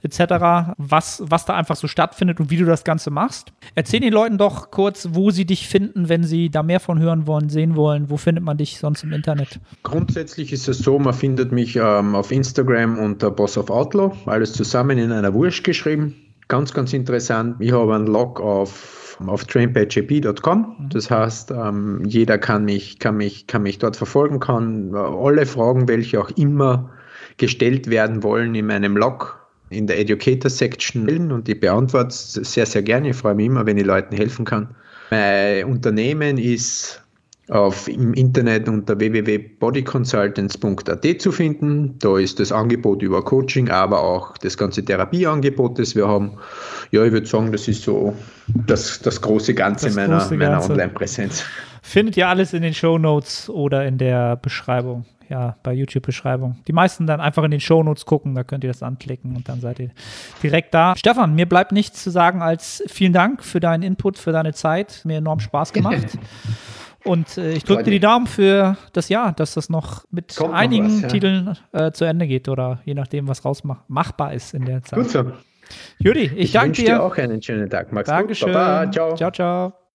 etc., was, was da einfach so stattfindet und wie du das Ganze machst. Erzähl den Leuten doch kurz, wo sie dich finden, wenn sie da mehr von hören wollen, sehen wollen. Wo findet man dich sonst im Internet? Grundsätzlich ist es so, man findet mich ähm, auf Instagram unter Boss of Outlaw, alles zusammen in einer Wurst geschrieben. Ganz, ganz interessant. Ich habe einen Log auf auf trainbyjp.com. Mhm. Das heißt, ähm, jeder kann mich, kann, mich, kann mich dort verfolgen, kann äh, alle Fragen, welche auch immer gestellt werden wollen, in meinem Log in der Educator Section stellen und ich beantworte es sehr, sehr gerne. Ich freue mich immer, wenn ich Leuten helfen kann. Mein Unternehmen ist auf, im Internet unter www.bodyconsultants.at zu finden. Da ist das Angebot über Coaching, aber auch das ganze Therapieangebot, das wir haben. Ja, ich würde sagen, das ist so das, das große Ganze das meiner, meiner Online-Präsenz. Findet ihr alles in den Show Notes oder in der Beschreibung ja, bei YouTube-Beschreibung. Die meisten dann einfach in den Shownotes gucken, da könnt ihr das anklicken und dann seid ihr direkt da. Stefan, mir bleibt nichts zu sagen als vielen Dank für deinen Input, für deine Zeit. Mir enorm Spaß gemacht. Und äh, ich drücke dir die Daumen für das Jahr, dass das noch mit Kommt einigen was, ja. Titeln äh, zu Ende geht oder je nachdem, was rausmachbar ist in der Zeit. Gut so. Judy, ich, ich danke dir. dir auch einen schönen Tag. Max Dankeschön. Baba. Ciao. Ciao, ciao.